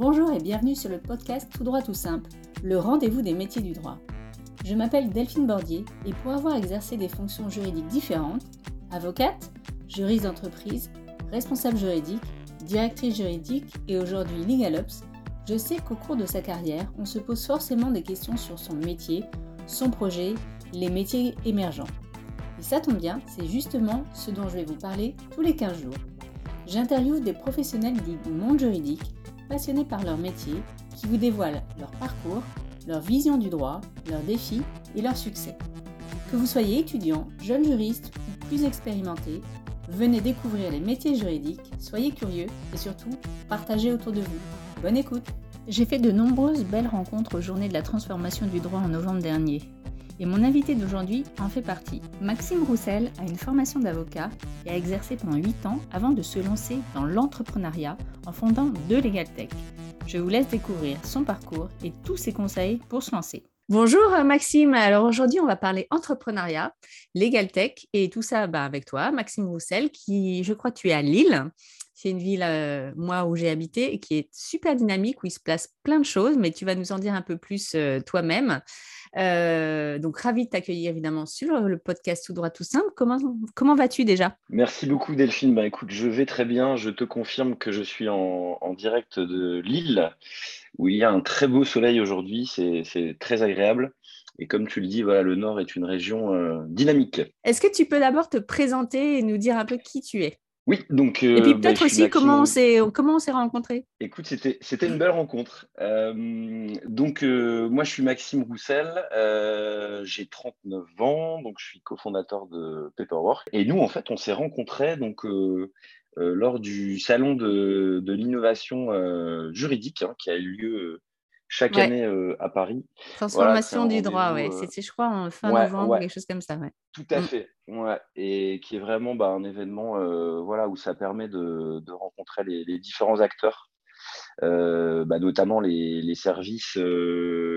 Bonjour et bienvenue sur le podcast Tout droit tout simple, le rendez-vous des métiers du droit. Je m'appelle Delphine Bordier et pour avoir exercé des fonctions juridiques différentes, avocate, juriste d'entreprise, responsable juridique, directrice juridique et aujourd'hui LegalOps, je sais qu'au cours de sa carrière, on se pose forcément des questions sur son métier, son projet, les métiers émergents. Et ça tombe bien, c'est justement ce dont je vais vous parler tous les 15 jours. J'interviewe des professionnels du monde juridique, passionnés par leur métier, qui vous dévoilent leur parcours, leur vision du droit, leurs défis et leurs succès. Que vous soyez étudiant, jeune juriste ou plus expérimenté, venez découvrir les métiers juridiques, soyez curieux et surtout partagez autour de vous. Bonne écoute J'ai fait de nombreuses belles rencontres aux journées de la transformation du droit en novembre dernier. Et mon invité d'aujourd'hui en fait partie. Maxime Roussel a une formation d'avocat et a exercé pendant 8 ans avant de se lancer dans l'entrepreneuriat en fondant deux Legal Tech. Je vous laisse découvrir son parcours et tous ses conseils pour se lancer. Bonjour euh, Maxime, alors aujourd'hui on va parler entrepreneuriat, Legal Tech et tout ça bah, avec toi, Maxime Roussel, qui je crois tu es à Lille. C'est une ville, euh, moi, où j'ai habité et qui est super dynamique, où il se place plein de choses, mais tu vas nous en dire un peu plus euh, toi-même. Euh, donc, ravi de t'accueillir évidemment sur le podcast Tout droit tout simple. Comment, comment vas-tu déjà? Merci beaucoup Delphine. Bah, écoute, je vais très bien. Je te confirme que je suis en, direct de Lille, où il y a un très beau soleil aujourd'hui. C'est très agréable. Et comme tu le dis, voilà, le Nord est une région euh, dynamique. Est-ce que tu peux d'abord te présenter et nous dire un peu qui tu es? Oui, donc. et puis euh, peut-être bah, aussi comment on s'est comment on s'est rencontrés. Écoute, c'était c'était une belle rencontre. Euh, donc euh, moi je suis Maxime Roussel, j'ai 39 ans, donc je suis cofondateur de Paperwork. Et nous en fait on s'est rencontrés donc lors du salon de, de l'innovation juridique hein, qui a eu lieu chaque année à Paris. Transformation du droit, ouais. C'est, je crois, en fin novembre, quelque chose comme ça. Ouais. Tout à mm. fait, ouais. Et qui est vraiment bah, un événement voilà, où ça permet de, de rencontrer les, les, différents acteurs, bah, notamment les, les services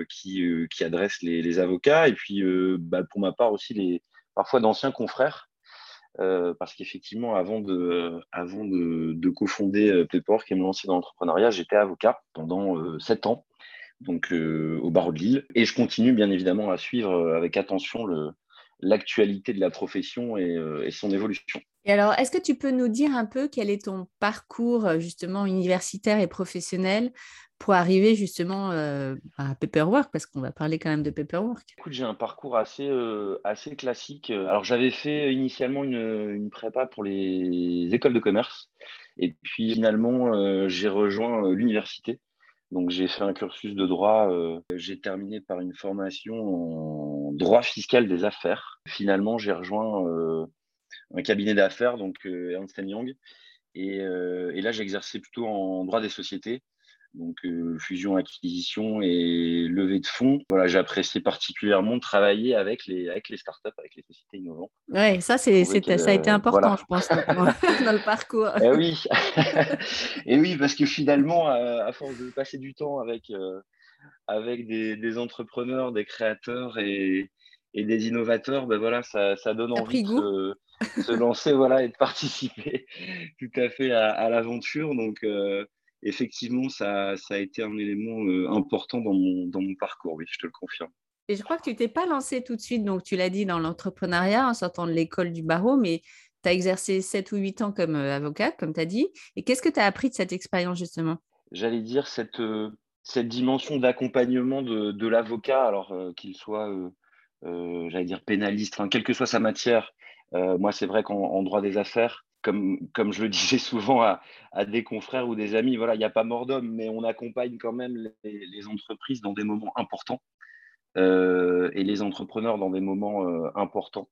qui, qui, adressent les, les, avocats, et puis bah, pour ma part aussi les, parfois d'anciens confrères. parce qu'effectivement, avant de, avant de, de cofonder Paperwork et me lancer dans l'entrepreneuriat, j'étais avocat pendant sept ans donc euh, au barreau de Lille. Et je continue bien évidemment à suivre euh, avec attention l'actualité de la profession euh, et, son évolution. Et alors, est-ce que tu peux nous dire un peu quel est ton parcours justement universitaire et professionnel pour arriver justement à Paperwork, parce qu'on va parler quand même de Paperwork Écoute, j'ai un parcours assez, assez classique. Alors, j'avais fait initialement une, une, prépa pour les écoles de commerce, et puis finalement, j'ai rejoint l'université donc j'ai fait un cursus de droit. Euh, j'ai terminé par une formation en droit fiscal des affaires. Finalement, j'ai rejoint euh, un cabinet d'affaires, donc euh, Ernst Young. Et, et là, j'exerçais plutôt en droit des sociétés donc euh, fusion, acquisition et levée de fonds. Voilà, j'apprécie particulièrement de travailler avec les, avec les startups, avec les sociétés innovantes. Oui, ça, c'est, ça a été euh, important, je pense, dans le parcours. Et eh oui. et oui, parce que finalement, à, force de passer du temps avec, euh, avec des, des, entrepreneurs, des créateurs et, et des innovateurs, ben voilà, ça, ça donne envie de se lancer voilà, et de participer tout à fait à, à l'aventure. Donc, effectivement, ça, a été un élément euh, important dans mon, dans mon parcours, oui, je te le confirme. Et je crois que tu t'es pas lancé tout de suite, donc tu l'as dit, dans l'entrepreneuriat en sortant de l'école du barreau, mais tu as exercé 7 ou 8 ans comme euh, avocat, comme tu as dit. Et qu'est-ce que tu as appris de cette expérience justement? J'allais dire cette, euh, cette dimension d'accompagnement de, l'avocat, alors qu'il soit, j'allais dire, pénaliste, quelle que soit sa matière. moi, c'est vrai qu'en droit des affaires, comme, comme je le disais souvent à, des confrères ou des amis, voilà, il n'y a pas mort d'homme, mais on accompagne quand même les, entreprises dans des moments importants euh, et les entrepreneurs dans des moments euh, importants.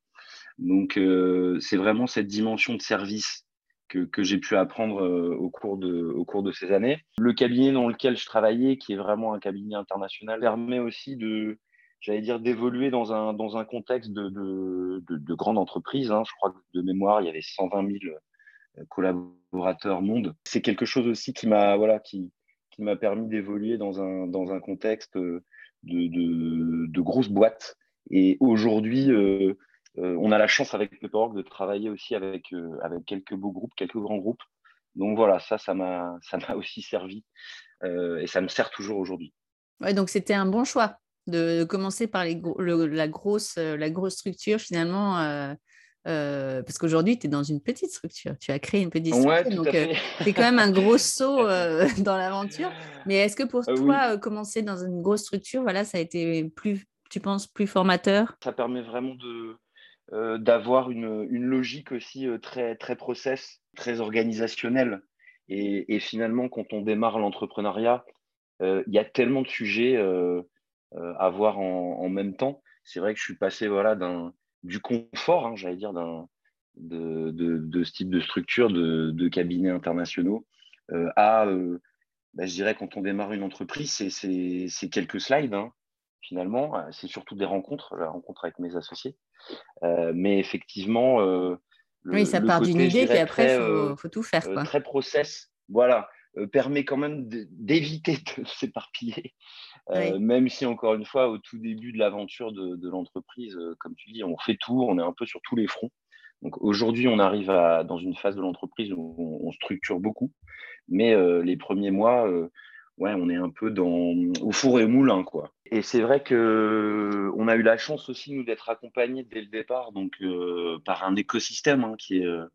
Donc, euh, c'est vraiment cette dimension de service que, que j'ai pu apprendre au, cours de, au cours de ces années. Le cabinet dans lequel je travaillais, qui est vraiment un cabinet international, permet aussi de, j'allais dire, d'évoluer dans un, dans un contexte de, de, de, grande entreprise. Hein. Je crois que de mémoire, il y avait 120 000 euh, collaborateurs monde. C'est quelque chose aussi qui m'a voilà, qui, qui m'a permis d'évoluer dans un, dans un contexte de, de, de grosses boîtes. Et aujourd'hui, euh, euh, on a la chance avec Paperwork de travailler aussi avec, avec quelques beaux groupes, quelques grands groupes. Donc voilà, ça, ça m'a aussi servi et ça me sert toujours aujourd'hui. Ouais, donc c'était un bon choix de commencer par les la, grosse, la grosse structure finalement. parce qu'aujourd'hui, tu es dans une petite structure. Tu as créé une petite structure. donc, c'est quand même un gros saut dans l'aventure. Mais est-ce que pour toi, commencer dans une grosse structure, voilà, ça a été plus, tu penses, plus formateur? Ça permet vraiment de, euh, d'avoir une, une, logique aussi euh, très, très process, très organisationnelle. Et, et finalement, quand on démarre l'entrepreneuriat, euh, il y a tellement de sujets à voir en, en, même temps. C'est vrai que je suis passé voilà, du confort, hein, j'allais dire, d'un, de, de, de, ce type de structure, de, de cabinets internationaux, à, bah, je dirais, quand on démarre une entreprise, c'est quelques slides. Hein, finalement, c'est surtout des rencontres, la rencontre avec mes associés. Euh, mais effectivement, euh, oui, ça part d'une idée, puis après, il faut, faut, tout faire. Euh, quoi. Très process, voilà, permet quand même d'éviter de s'éparpiller. Même si, encore une fois, au tout début de l'aventure de, de l'entreprise, comme tu dis, on fait tout, on est un peu sur tous les fronts. Donc aujourd'hui, on arrive à, dans une phase de l'entreprise où on, on, structure beaucoup, mais les premiers mois, ouais, on est un peu dans, au four et au moulin, quoi. Et c'est vrai que on a eu la chance aussi nous d'être accompagnés dès le départ, donc euh, par un écosystème hein, qui est euh,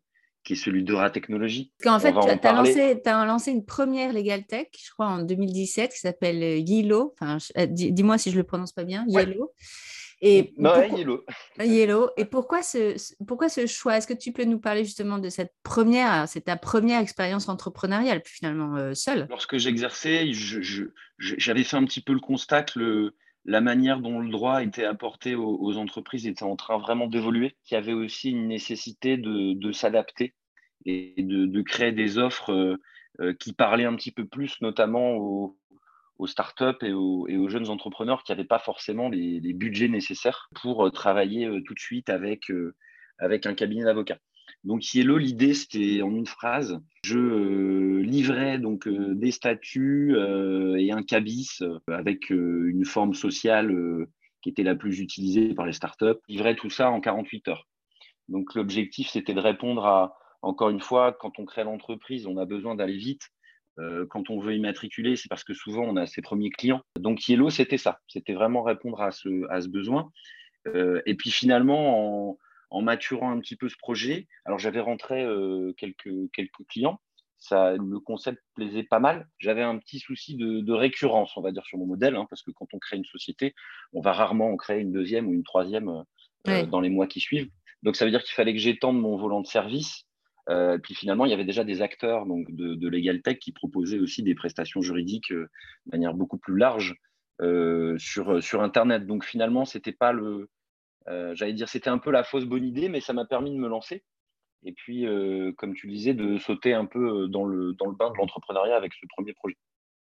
qui est celui d'Eura Technologies. Parce qu'en fait, tu as, lancé, as lancé une première Legal Tech, je crois, en 2017, qui s'appelle Yellow. Enfin, dis-moi si je le prononce pas bien, Yellow. Et non, Yellow. Yellow. Et pourquoi ce, pourquoi ce choix? Est-ce que tu peux nous parler justement de cette première, c'est ta première expérience entrepreneuriale, finalement euh, seule? Lorsque j'exerçais, j'avais fait un petit peu le constat que le, la manière dont le droit était apporté aux, entreprises était en train vraiment d'évoluer, qu'il y avait aussi une nécessité de, de s'adapter et de, créer des offres euh, euh, qui parlaient un petit peu plus, notamment aux, startups et aux, jeunes entrepreneurs qui n'avaient pas forcément les, budgets nécessaires pour euh, travailler tout de suite avec, avec un cabinet d'avocats. Donc Yellow, l'idée c'était en une phrase, je livrais donc des statuts et un cabis avec une forme sociale qui était la plus utilisée par les startups, livrais tout ça en 48 heures. Donc l'objectif c'était de répondre à, encore une fois, quand on crée l'entreprise, on a besoin d'aller vite. Euh, quand on veut immatriculer, c'est parce que souvent on a ses premiers clients. Donc Yellow, c'était ça. C'était vraiment répondre à ce, à ce besoin. Euh, et puis finalement, en, en, maturant un petit peu ce projet, alors j'avais rentré euh, quelques, quelques clients. Ça, le concept plaisait pas mal. J'avais un petit souci de, de, récurrence, on va dire, sur mon modèle, hein, parce que quand on crée une société, on va rarement en créer une deuxième ou une troisième euh, ouais. dans les mois qui suivent. Donc ça veut dire qu'il fallait que j'étende mon volant de service euh, puis finalement, il y avait déjà des acteurs de, de Legal Tech qui proposaient aussi des prestations juridiques euh, de manière beaucoup plus large euh, sur, Internet. Donc finalement, c'était pas le. J'allais dire, c'était un peu la fausse bonne idée, mais ça m'a permis de me lancer. Et puis, comme tu disais, de sauter un peu dans le bain de l'entrepreneuriat avec ce premier projet.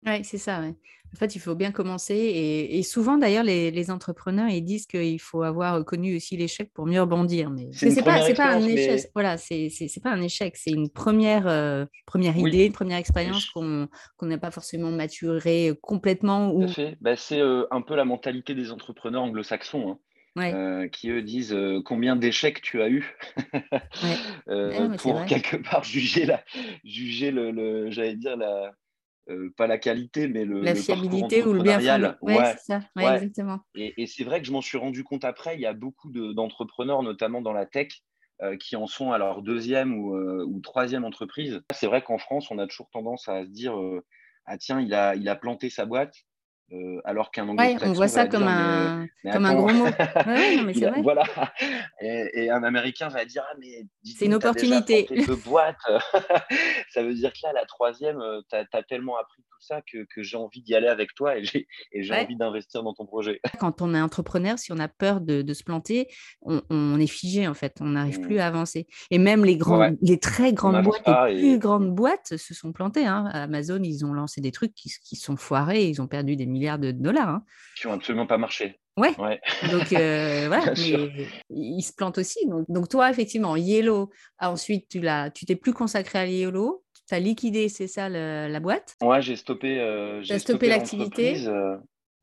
Oui, c'est ça. Ouais. En fait, il faut bien commencer. Et, et souvent, d'ailleurs, les, les, entrepreneurs, ils disent qu'il faut avoir connu aussi l'échec pour mieux rebondir. Mais c'est pas, pas un échec. Mais... Voilà, c'est pas un échec. C'est une première, euh, première oui. idée, une première expérience qu'on n'a pas forcément maturée complètement. Ou... Bah, c'est euh, un peu la mentalité des entrepreneurs anglo-saxons. Hein. Ouais. Euh, qui eux disent euh, combien d'échecs tu as eu? Ouais. euh, ouais, pour quelque part juger la, juger le, le j'allais dire la, euh, pas la qualité, mais le, la le fiabilité ou le bien. Ouais, ouais, c'est ça, ouais, ouais. exactement. Et, et c'est vrai que je m'en suis rendu compte après. Il y a beaucoup d'entrepreneurs, notamment dans la tech, euh, qui en sont à leur deuxième ou, euh, ou troisième entreprise. C'est vrai qu'en France, on a toujours tendance à se dire ah tiens, il a, il a planté sa boîte. Euh, alors qu'un ouais, on voit ça comme, dire, un, mais, mais comme un gros mot. ouais, non, mais a, voilà. Et, et, un Américain va dire ah mais c'est une opportunité. De boîte, ça veut dire que là la troisième, euh, tu as, as, tellement appris tout ça que, que j'ai envie d'y aller avec toi et j'ai ouais. envie d'investir dans ton projet. Quand on est entrepreneur, si on a peur de, de se planter, on, on, est figé en fait, on n'arrive mmh. plus à avancer. Et même les très grandes boîtes, les et... plus grandes boîtes se sont plantées. Hein. Amazon, ils ont lancé des trucs qui, qui sont foirés, ils ont perdu des milliards de dollars. Hein. Qui n'ont absolument pas marché. Ouais. ouais. Donc euh, voilà, mais ils se plantent aussi. Donc, donc, toi, effectivement, Yellow, ensuite tu l'as, tu t'es plus consacré à Yellow, tu as liquidé, c'est ça le, la boîte? Ouais, j'ai stoppé. Euh, j'ai stoppé, stoppé l'activité? Euh,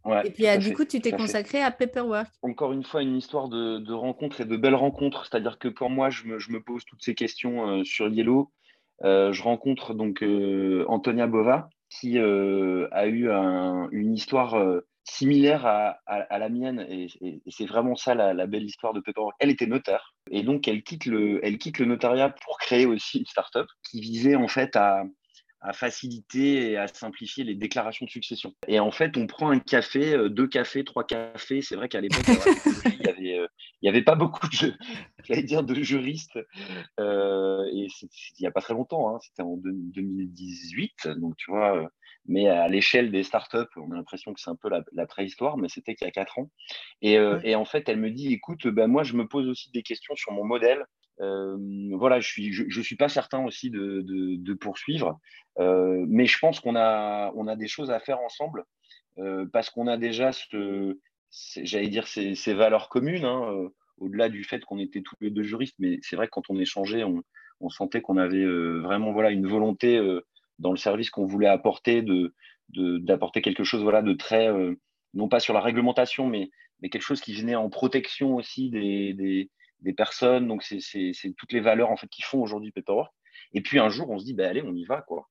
ouais, et puis ah, du coup, tu t'es consacré à Paperwork? Encore une fois, une histoire de, de rencontres et de belles rencontres. C'est-à-dire que quand moi, je me, je me, pose toutes ces questions sur Yellow, je rencontre donc Antonia Bova, qui a eu une histoire similaire à, la mienne, et, c'est vraiment ça la, belle histoire de Pepperwork. Elle était notaire, et donc elle quitte le, elle quitte le notariat pour créer aussi une start-up qui visait en fait à, à faciliter et à simplifier les déclarations de succession. Et en fait, on prend un café, euh, deux cafés, trois cafés. C'est vrai qu'à l'époque, il n'y avait, euh, avait, pas beaucoup de, dire, de juristes. Euh, et il n'y a pas très longtemps, hein, c'était en 2018. Donc, tu vois, mais à l'échelle des startups, on a l'impression que c'est un peu la, préhistoire, mais c'était qu'il y a quatre ans. Et, et, en fait, elle me dit, écoute, ben, moi, je me pose aussi des questions sur mon modèle. Voilà, je suis, je, suis pas certain aussi de, de, poursuivre, mais je pense qu'on a, on a des choses à faire ensemble parce qu'on a déjà ce, j'allais dire ces, valeurs communes, hein, au-delà du fait qu'on était tous les deux juristes, mais c'est vrai que quand on échangeait, on, sentait qu'on avait vraiment voilà une volonté dans le service qu'on voulait apporter de d'apporter quelque chose voilà de très non pas sur la réglementation, mais mais quelque chose qui venait en protection aussi des des personnes. Donc, c'est toutes les valeurs en fait qui font aujourd'hui Paperwork. Et puis un jour, on se dit, bah, allez, on y va. quoi.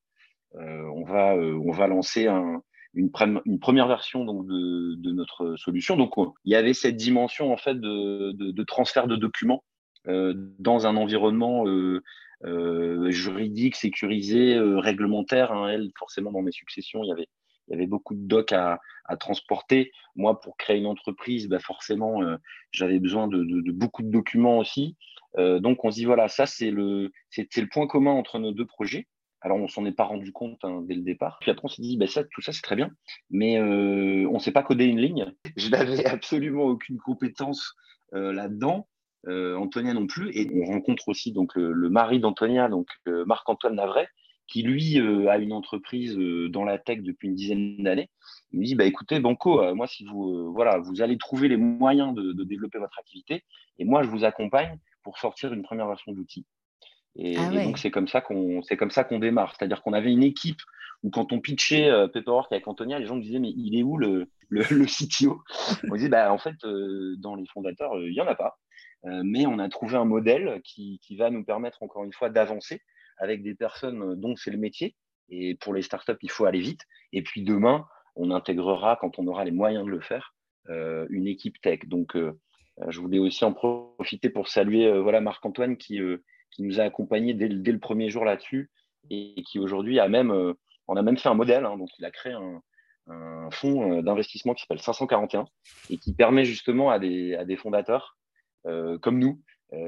Euh, on, va, euh, on va lancer un, une, première version donc, de, de, notre solution. Donc, il y avait cette dimension en fait de, de, transfert de documents euh, dans un environnement juridique, sécurisé, réglementaire. Hein. Elle, forcément, dans mes successions, il y avait il y avait beaucoup de docs à, transporter. Moi, pour créer une entreprise, bah forcément, euh, j'avais besoin de, beaucoup de documents aussi. Euh, donc, on se dit, voilà, ça, c'est le, point commun entre nos deux projets. Alors, on s'en est pas rendu compte hein, dès le départ. Puis après, on s'est dit, bah, tout ça, c'est très bien, mais euh, on ne sait pas coder une ligne. Je n'avais absolument aucune compétence là-dedans. Antonia non plus. Et on rencontre aussi donc le, mari d'Antonia, donc Marc-Antoine Navray, qui lui euh, a une entreprise euh, dans la tech depuis une dizaine d'années, il me dit bah écoutez Banco, euh, moi si vous voilà vous allez trouver les moyens de, développer votre activité et moi je vous accompagne pour sortir une première version d'outil. Et, ah et, donc c'est comme ça qu'on c'est comme ça qu'on démarre, c'est-à-dire qu'on avait une équipe où quand on pitchait Paperwork avec Antonia, les gens me disaient mais il est où le, le, le CTO On disait bah en fait dans les fondateurs il y en a pas, mais on a trouvé un modèle qui, qui va nous permettre encore une fois d'avancer avec des personnes euh, dont c'est le métier. Et pour les startups, il faut aller vite. Et puis demain, on intégrera, quand on aura les moyens de le faire, euh, une équipe tech. Donc, euh, je voulais aussi en profiter pour saluer voilà, Marc-Antoine qui, nous a accompagnés dès, le premier jour là-dessus et qui aujourd'hui a même, a même fait un modèle. Hein. donc, il a créé un, fonds d'investissement qui s'appelle 541 et qui permet justement à des fondateurs comme nous,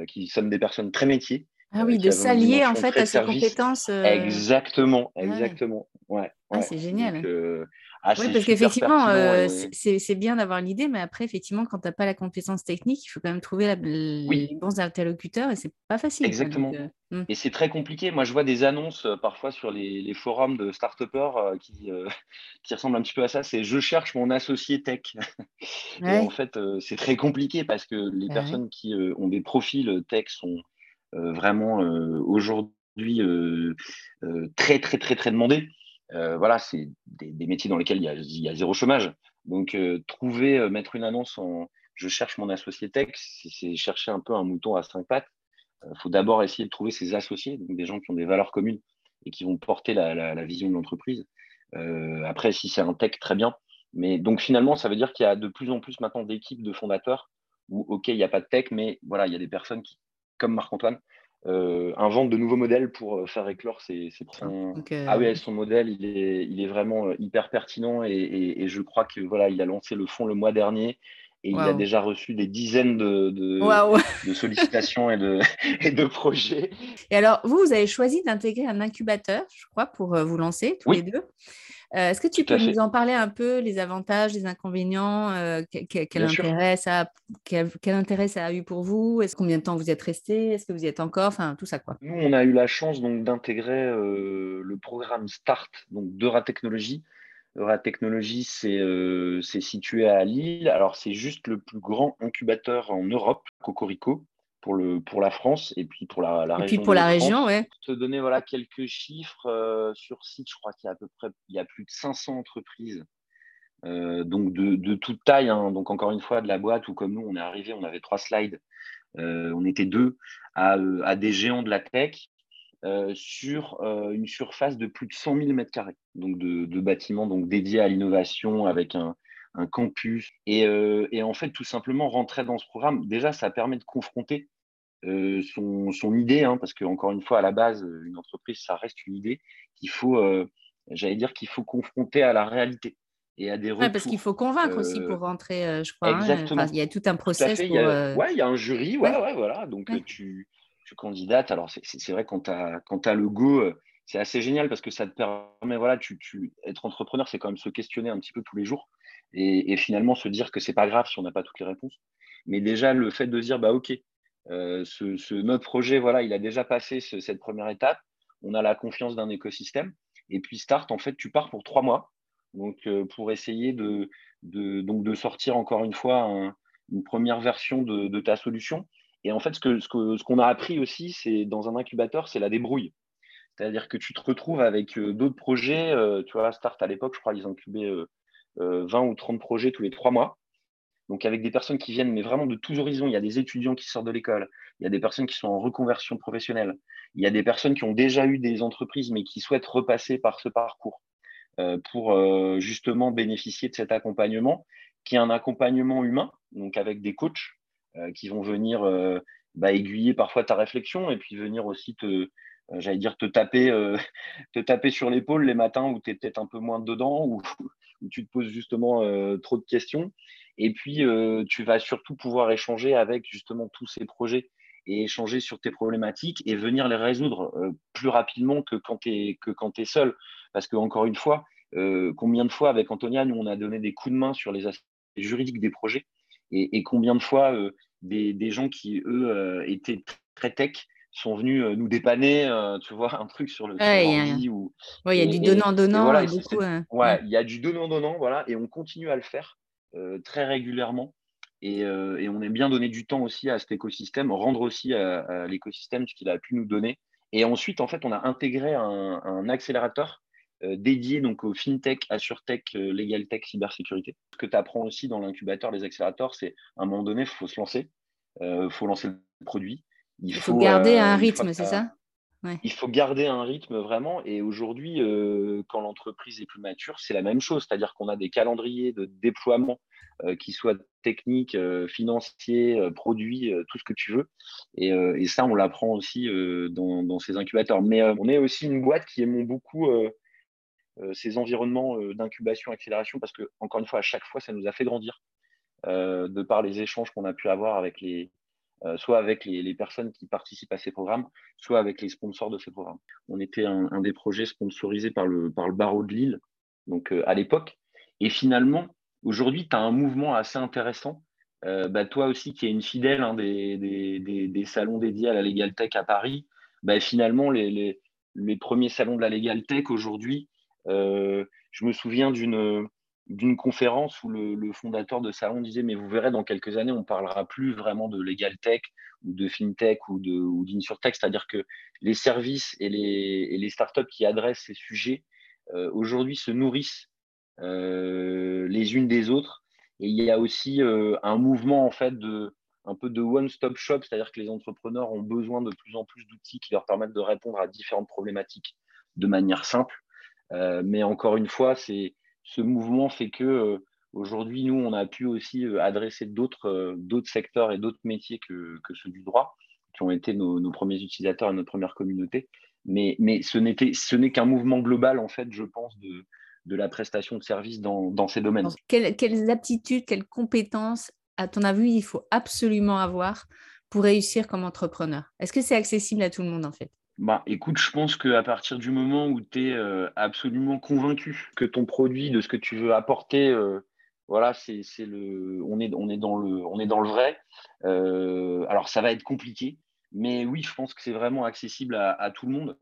qui sommes des personnes très métiers, ah oui, de s'allier en fait à ses compétences. Euh, exactement, exactement. Ouais. Ah, c'est génial. Euh, ah, oui, parce qu'effectivement, euh, c'est bien d'avoir l'idée, mais après, effectivement, quand tu n'as pas la compétence technique, il faut quand même trouver les bons interlocuteurs et c'est pas facile. Exactement. Hmm. Et c'est très compliqué. Moi, je vois des annonces parfois sur les, forums de start qui, qui ressemblent un petit peu à ça. C'est je cherche mon associé tech. et en fait, c'est très compliqué parce que les bah personnes qui ont des profils tech sont euh, vraiment euh, aujourd'hui euh, très, très, très, très demandé. voilà, c'est des, métiers dans lesquels il y a, zéro chômage. Donc, trouver, mettre une annonce en je cherche mon associé tech, c'est chercher un peu un mouton à cinq pattes. Il faut d'abord essayer de trouver ses associés, donc des gens qui ont des valeurs communes et qui vont porter la, vision de l'entreprise. après, si c'est un tech, très bien. Mais donc finalement, ça veut dire qu'il y a de plus en plus maintenant d'équipes de fondateurs où, OK, il n'y a pas de tech, mais voilà, il y a des personnes qui comme Marc-Antoine, euh, invente de nouveaux modèles pour euh, faire éclore ses, ses Ah oui, son modèle, il est, il est vraiment euh, hyper pertinent et, et, je crois que voilà, il a lancé le fonds le mois dernier et il a déjà reçu des dizaines de, de, sollicitations et de, et de projets. Et alors, vous, vous avez choisi d'intégrer un incubateur, je crois, pour vous lancer tous les deux. Euh, est-ce que tu peux nous en parler un peu, les avantages, les inconvénients, euh, quel, intérêt ça a, quel, intérêt ça a eu pour vous? Est-ce combien de temps vous êtes resté? Est-ce que vous y êtes encore? Enfin, tout ça quoi. Nous, on a eu la chance donc d'intégrer euh, le programme Start donc d'Eura Technologies. Eura Technologies, c'est situé à Lille. Alors, c'est juste le plus grand incubateur en Europe, Cocorico pour, le, pour la France et puis pour la, la et Puis pour la région, ouais. Te donner voilà, quelques chiffres euh, sur site, je crois qu'il y a à peu près il y a plus de 500 entreprises. Euh, donc de, de, toute taille, hein. donc encore une fois de la boîte où comme nous on est arrivé, on avait trois slides, euh, on était deux à, à, des géants de la tech, sur une surface de plus de 100 000 m2, donc de, bâtiments donc, dédiés à l'innovation avec un, campus. Et, en fait, tout simplement, rentrer dans ce programme, déjà, ça permet de confronter son, idée, hein, parce qu'encore une fois, à la base, une entreprise, ça reste une idée qu'il faut, j'allais dire, qu'il faut confronter à la réalité et à des retours. parce qu'il faut convaincre aussi pour rentrer, je crois. Hein, il y a tout un process. Pour, il y a, ouais, il y a un jury, ouais, ouais, voilà. Donc tu, tu candidates. Alors, c'est vrai, quand tu as, le go, euh, c'est assez génial parce que ça te permet, voilà, tu, tu être entrepreneur, c'est quand même se questionner un petit peu tous les jours et, finalement se dire que c'est pas grave si on n'a pas toutes les réponses. Mais déjà, le fait de dire, bah, OK, euh, ce, notre projet, voilà, il a déjà passé cette première étape, on a la confiance d'un écosystème. Et puis, Start, en fait, tu pars pour trois mois. Donc, euh, pour essayer de, sortir encore une fois une première version de, ta solution et en fait, ce qu'on ce ce a appris aussi, c'est dans un incubateur, c'est la débrouille. C'est-à-dire que tu te retrouves avec euh, d'autres projets. Tu vois, Start à l'époque, je crois, ils incubaient 20 euh, ou 30 projets tous les trois mois. Donc, avec des personnes qui viennent, mais vraiment de tous horizons. Il y a des étudiants qui sortent de l'école. Il y a des personnes qui sont en reconversion professionnelle. Il y a des personnes qui ont déjà eu des entreprises, mais qui souhaitent repasser par ce parcours pour justement bénéficier de cet accompagnement, qui est un accompagnement humain, donc avec des coachs euh, qui vont venir euh, bah, aiguiller parfois ta réflexion et puis venir aussi te, euh, j'allais dire, te taper, te taper sur l'épaule les matins où tu es peut-être un peu moins dedans, ou où, tu te poses justement trop de questions. Et puis, tu vas surtout pouvoir échanger avec justement tous ces projets et échanger sur tes problématiques et venir les résoudre plus rapidement que quand tu es, seul. Parce que, encore une fois, combien de fois avec Antonia, nous, on a donné des coups de main sur les aspects juridiques des projets et, et combien de fois des, gens qui, eux, euh, étaient très tech sont venus euh, nous dépanner, euh, tu vois, un truc sur le ouais, il y, a du donnant-donnant. ouais, il y a du donnant-donnant, voilà, et on continue à le faire très régulièrement. Et, on aime bien donner du temps aussi à cet écosystème, rendre aussi à, l'écosystème ce qu'il a pu nous donner. Et ensuite, en fait, on a intégré un accélérateur euh, dédié donc au fintech, assurtech, euh, legal tech, cybersécurité. Ce que tu apprends aussi dans l'incubateur, les accélérateurs, c'est à un moment donné, il faut se lancer, il euh, faut lancer le produit. Il, faut, garder un rythme, c'est ça? Il faut garder un rythme vraiment. Et aujourd'hui, quand l'entreprise est plus mature, c'est la même chose. C'est-à-dire qu'on a des calendriers de déploiement qui soient techniques, financiers, produits, tout ce que tu veux. Et, ça, on l'apprend aussi dans, ces incubateurs. Mais on est aussi une boîte qui aime beaucoup euh, ces environnements euh, d'incubation, accélération, parce que, encore une fois, à chaque fois, ça nous a fait grandir euh, de par les échanges qu'on a pu avoir avec les, soit avec les, personnes qui participent à ces programmes, soit avec les sponsors de ces programmes. On était un, des projets sponsorisés par le, barreau de Lille, donc à l'époque. Et finalement, aujourd'hui, tu as un mouvement assez intéressant. bah, toi aussi, qui es une fidèle hein, des, salons dédiés à la Legal Tech à Paris, bah, finalement, les, les, premiers salons de la Legal Tech aujourd'hui, euh, je me souviens d'une d'une conférence où le, fondateur de Salon disait mais vous verrez dans quelques années on parlera plus vraiment de legal tech ou de fintech ou d'insurtech. C'est-à-dire que les services et les, et les startups qui adressent ces sujets euh, aujourd'hui se nourrissent euh, les unes des autres. Et il y a aussi un mouvement en fait de un peu de one-stop shop. C'est-à-dire que les entrepreneurs ont besoin de plus en plus d'outils qui leur permettent de répondre à différentes problématiques de manière simple. Euh, mais encore une fois, c'est ce mouvement fait que euh, aujourd'hui, nous, on a pu aussi euh, adresser d'autres d'autres secteurs et d'autres métiers que, ceux du droit, qui ont été nos, premiers utilisateurs et notre première communauté. Mais, ce n'est qu'un mouvement global, en fait, je pense, de, la prestation de services dans, dans ces domaines. Quelles, quelles, aptitudes, quelles compétences, à ton avis, il faut absolument avoir pour réussir comme entrepreneur? Est-ce que c'est accessible à tout le monde, en fait? Bah, écoute, je pense qu'à partir du moment où tu es euh, absolument convaincu que ton produit, de ce que tu veux apporter, euh, voilà, c'est le, on est, on est dans le, on est dans le vrai. Euh, alors, ça va être compliqué, mais oui, je pense que c'est vraiment accessible à, tout le monde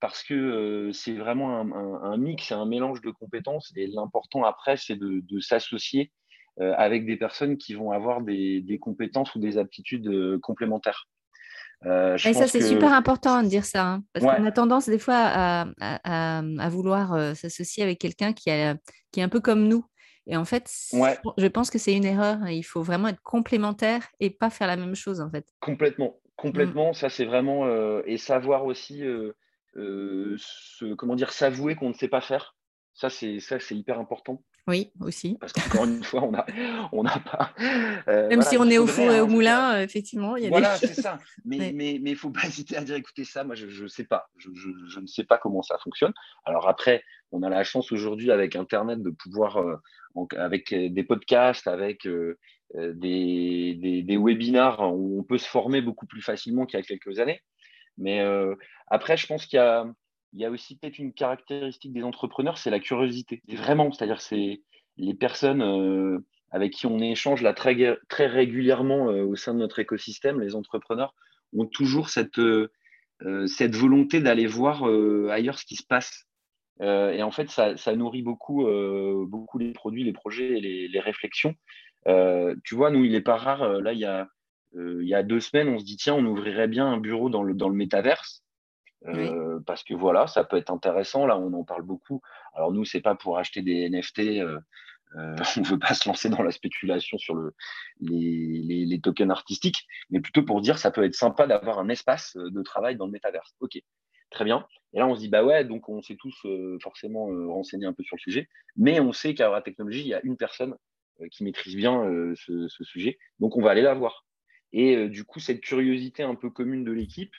parce que c'est vraiment un, mix, c'est un mélange de compétences. Et l'important après, c'est de, s'associer avec des personnes qui vont avoir des compétences ou des aptitudes complémentaires. Euh, et ça, c'est super important de dire ça, hein, parce qu'on a tendance des fois à, vouloir euh, s'associer avec quelqu'un qui, qui est un peu comme nous. Et en fait, je pense que c'est une erreur. Il faut vraiment être complémentaire et pas faire la même chose, en fait. Complètement, complètement. Ça, c'est vraiment. et savoir aussi, comment dire, s'avouer qu'on ne sait pas faire. Ça, c'est hyper important. Oui, aussi. Parce qu'encore une fois, on n'a on pas. Euh, Même si on est au four et au moulin, effectivement, il y a voilà, c'est ça. Mais il mais, mais, faut pas hésiter à dire écoutez, ça, moi, je ne sais pas. Je, je, je, ne sais pas comment ça fonctionne. Alors après, on a la chance aujourd'hui, avec Internet, de pouvoir, euh, avec euh, des podcasts, avec euh, des, des, des, webinars, où on peut se former beaucoup plus facilement qu'il y a quelques années. Mais après, je pense qu'il y a il y a aussi peut-être une caractéristique des entrepreneurs, c'est la curiosité. vraiment, c'est-à-dire c'est les personnes euh, avec qui on échange là très, très régulièrement euh, au sein de notre écosystème, les entrepreneurs ont toujours cette, euh, cette volonté d'aller voir ailleurs ce qui se passe. et en fait, ça, nourrit beaucoup, beaucoup les produits, les projets et les, réflexions. tu vois, nous, il n'est pas rare, là, il y, a, il y a deux semaines, on se dit, tiens, on ouvrirait bien un bureau dans le, dans le métaverse. Euh, parce que voilà, ça peut être intéressant. Là, on en parle beaucoup. Alors nous, c'est pas pour acheter des NFT. Euh, euh, on ne veut pas se lancer dans la spéculation sur le, les, les, tokens artistiques, mais plutôt pour dire ça peut être sympa d'avoir un espace de travail dans le métaverse. Ok, très bien. Et là, on se dit bah ouais, donc on s'est tous forcément renseignés un peu sur le sujet, mais on sait qu'à la technologie, il y a une personne qui maîtrise bien ce, ce, sujet, donc on va aller la voir. Et du coup, cette curiosité un peu commune de l'équipe,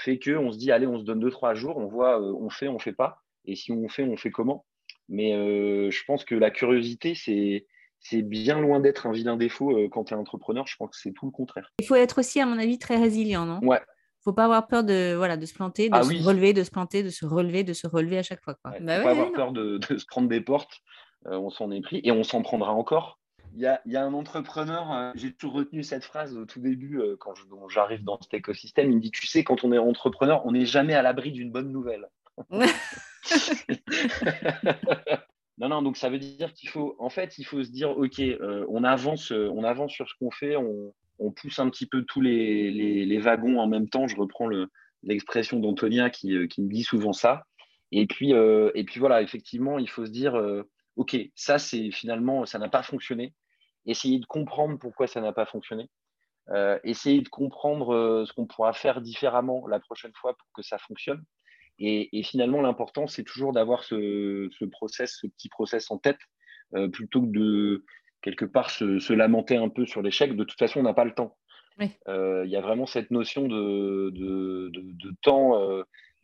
fait qu'on se dit, allez, on se donne deux, trois jours, on voit, euh, on fait, on fait pas. Et si on fait, on fait comment? Mais euh, je pense que la curiosité, c'est, c'est bien loin d'être un vilain défaut euh, quand tu es entrepreneur. Je pense que c'est tout le contraire. Il faut être aussi, à mon avis, très résilient, non? Ouais. faut pas avoir peur de, voilà, de se planter, de ah se relever, de se planter, de se relever, de se relever à chaque fois. Quoi. Bah faut pas avoir peur de, de, se prendre des portes. on s'en est pris et on s'en prendra encore. Il y a, un entrepreneur, euh, j'ai toujours retenu cette phrase au tout début euh, quand j'arrive dans cet écosystème. Il me dit Tu sais, quand on est entrepreneur, on n'est jamais à l'abri d'une bonne nouvelle. non, non, donc ça veut dire qu'il faut, en fait, il faut se dire Ok, euh, on, avance, on avance sur ce qu'on fait, on, pousse un petit peu tous les, wagons en même temps. Je reprends l'expression d'Antonia qui, qui, me dit souvent ça. Et puis, et puis voilà, effectivement, il faut se dire ok, ça c'est finalement, ça n'a pas fonctionné. Essayer de comprendre pourquoi ça n'a pas fonctionné. Euh, essayer de comprendre euh, ce qu'on pourra faire différemment la prochaine fois pour que ça fonctionne. Et, finalement, l'important, c'est toujours d'avoir ce, process, ce petit process en tête, euh, plutôt que de quelque part se, lamenter un peu sur l'échec. De toute façon, on n'a pas le temps. Il y a vraiment cette notion de, de temps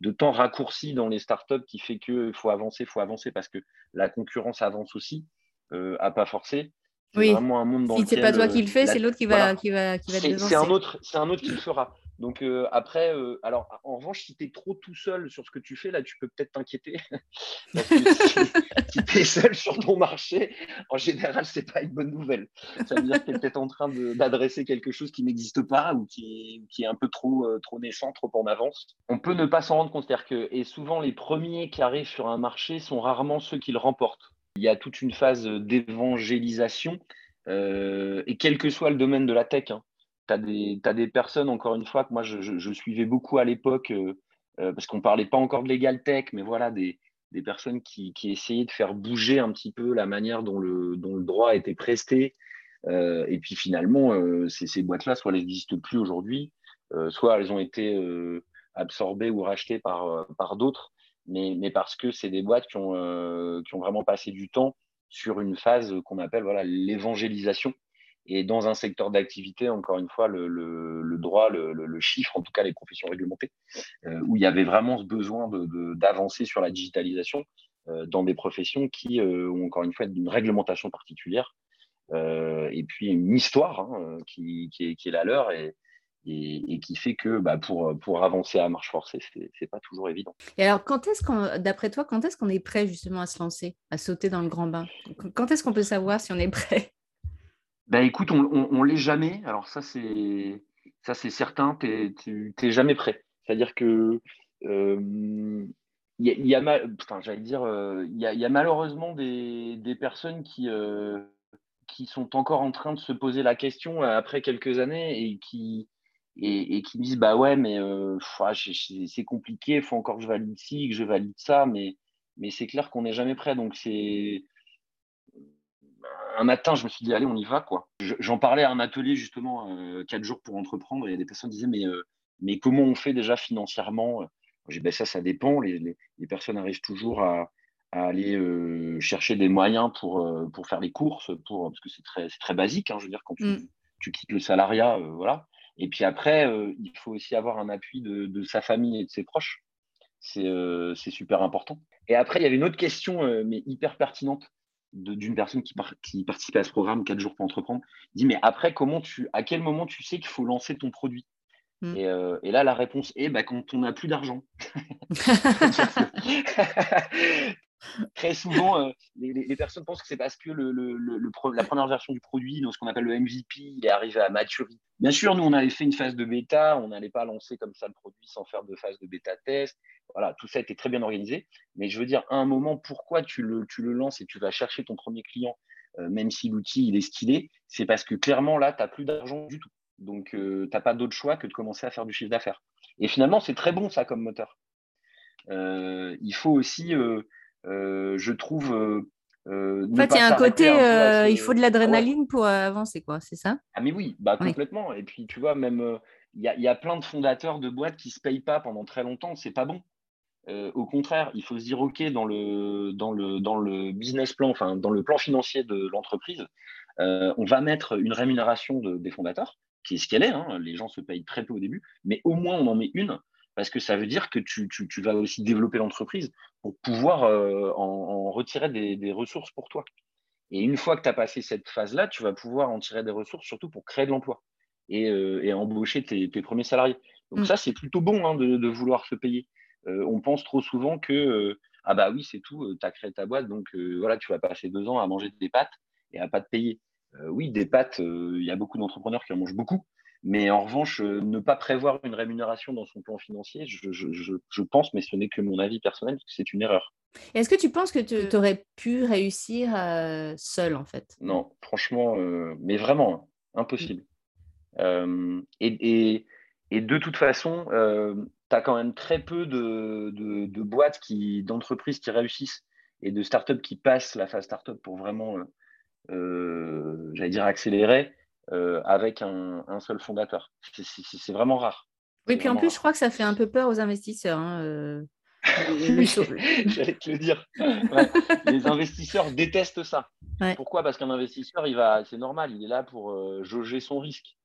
de temps raccourci dans les startups qui fait qu'il faut avancer, il faut avancer parce que la concurrence avance aussi, euh, à pas forcer. C'est vraiment un monde dans si c'est pas toi qui le fais, c'est l'autre qui va, qui va, qui va C'est un autre, c'est un autre qui le fera. Donc euh, après, euh, alors en revanche, si tu es trop tout seul sur ce que tu fais, là, tu peux peut-être t'inquiéter. si, tu es seul sur ton marché, en général, c'est pas une bonne nouvelle. Ça veut dire que tu es peut-être en train d'adresser quelque chose qui n'existe pas ou qui est, qui est un peu trop, euh, trop naissant, trop en avance. On peut ne pas s'en rendre compte. C'est-à-dire que, et souvent, les premiers qui arrivent sur un marché sont rarement ceux qui le remportent. Il y a toute une phase d'évangélisation. et quel que soit le domaine de la tech, hein, tu as, des personnes, encore une fois, que moi je, suivais beaucoup à l'époque, euh, euh, parce qu'on ne parlait pas encore de legal tech, mais voilà, des, personnes qui, essayaient de faire bouger un petit peu la manière dont le, dont le droit était presté. Euh, et puis finalement, ces, boîtes-là, soit elles n'existent plus aujourd'hui, soit elles ont été absorbées ou rachetées par, par d'autres, mais, mais, parce que c'est des boîtes qui ont, qui ont vraiment passé du temps sur une phase qu'on appelle voilà, l'évangélisation et dans un secteur d'activité, encore une fois, le, droit, le, chiffre, en tout cas les professions réglementées, euh, où il y avait vraiment ce besoin d'avancer sur la digitalisation euh, dans des professions qui euh, ont encore une fois une réglementation particulière et puis une histoire hein, qui, est, la leur et, qui fait que bah, pour, pour avancer à marche forcée, ce n'est pas toujours évident. Et alors, d'après toi, quand est-ce qu'on est prêt justement à se lancer, à sauter dans le grand bain? Quand est-ce qu'on peut savoir si on est prêt? Ben écoute, on, on, l'est jamais. Alors ça c'est ça c'est certain. Tu n'es jamais prêt. C'est-à-dire que euh, il y, a, j'allais dire, euh, il y, a, malheureusement des, personnes qui euh, qui sont encore en train de se poser la question après quelques années et qui et, qui disent bah ouais mais ah, c'est compliqué, il faut encore que je valide ci, que je valide ça, mais mais c'est clair qu'on n'est jamais prêt. Donc c'est un matin, je me suis dit, allez, on y va. quoi. J'en parlais à un atelier, justement, euh, quatre jours pour entreprendre, et des personnes disaient, mais euh, mais comment on fait déjà financièrement ben, Ça, ça dépend. Les, personnes arrivent toujours à, aller chercher des moyens pour, pour faire les courses, pour, parce que c'est très, très basique. Hein, je veux dire, quand tu, mm. tu quittes le salariat, voilà. Et puis après, il faut aussi avoir un appui de, de, sa famille et de ses proches. C'est super important. Et après, il y avait une autre question, mais hyper pertinente d'une personne qui, qui participait à ce programme 4 jours pour entreprendre. Il dit, mais après, comment tu, à quel moment tu sais qu'il faut lancer ton produit? Mm. euh, et, là, la réponse est bah, quand on n'a plus d'argent. Très souvent, euh, les, personnes pensent que c'est parce que la première version du produit, dans ce qu'on appelle le MVP, il est arrivé à maturité. Bien sûr, nous, on avait fait une phase de bêta, on n'allait pas lancer comme ça le produit sans faire de phase de bêta test. Voilà, tout ça était très bien organisé. Mais je veux dire, à un moment, pourquoi tu le, lances et tu vas chercher ton premier client, euh, même si l'outil il est stylé, c'est parce que clairement, là, tu n'as plus d'argent du tout. Donc, euh, tu n'as pas d'autre choix que de commencer à faire du chiffre d'affaires. Et finalement, c'est très bon, ça, comme moteur. il faut aussi je trouve. Euh, euh, en fait, il y a un côté, il faut de l'adrénaline pour avancer, quoi, c'est ça? Ah, mais oui, bah, complètement. Et puis, tu vois, même, il y, a plein de fondateurs de boîtes qui ne se payent pas pendant très longtemps, c'est pas bon. au contraire, il faut se dire, OK, dans le, dans le, dans le business plan, enfin, dans le plan financier de l'entreprise, on va mettre une rémunération des fondateurs, qui est ce qu'elle est. Hein. les gens se payent très peu au début, mais au moins on en met une parce que ça veut dire que tu, vas aussi développer l'entreprise pour pouvoir euh, en, retirer des, ressources pour toi. Et une fois que tu as passé cette phase-là, tu vas pouvoir en tirer des ressources, surtout pour créer de l'emploi et, euh, embaucher tes, premiers salariés. Donc mm. ça, c'est plutôt bon hein, de, vouloir se payer. Euh, on pense trop souvent que, ah bah oui, c'est tout, tu as créé ta boîte, donc voilà, tu vas passer deux ans à manger des pâtes et à pas te payer. oui, des pâtes, il y a beaucoup d'entrepreneurs qui en mangent beaucoup, mais en revanche, euh, ne pas prévoir une rémunération dans son plan financier, je, pense, mais ce n'est que mon avis personnel, que c'est une erreur. Est-ce que tu penses que tu aurais pu réussir euh, seul, en fait? Non, franchement, euh, mais vraiment, impossible. et, de toute façon, tu as quand même très peu de, de boîtes, d'entreprises qui réussissent et de startups qui passent la phase startup pour vraiment, j'allais dire, accélérer. Euh, avec un, seul fondateur. C'est vraiment rare. Oui, puis en plus, je crois que ça fait un peu peur aux investisseurs. Hein, euh, J'allais te le dire. Les investisseurs détestent ça. Pourquoi? Parce qu'un investisseur, il va, c'est normal, il est là pour euh, jauger son risque.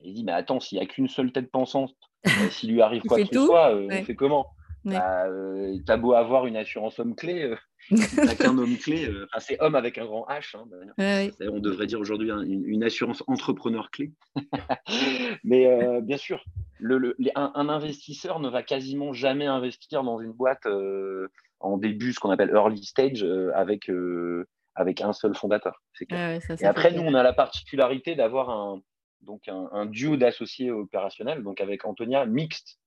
il dit, mais attends, s'il n'y a qu'une seule tête pensante, s'il lui arrive quoi que ce soit, on fait comment? Bah, T'as beau avoir une assurance homme clé, qu'un homme clé, euh, c'est homme avec un grand H. Hein, on devrait dire aujourd'hui une, assurance entrepreneur clé. Mais euh, bien sûr, le, un, investisseur ne va quasiment jamais investir dans une boîte euh, en début, ce qu'on appelle early stage, avec, avec un seul fondateur. Et après, nous, on a la particularité d'avoir un, donc un, duo d'associés opérationnels, donc avec Antonia mixte.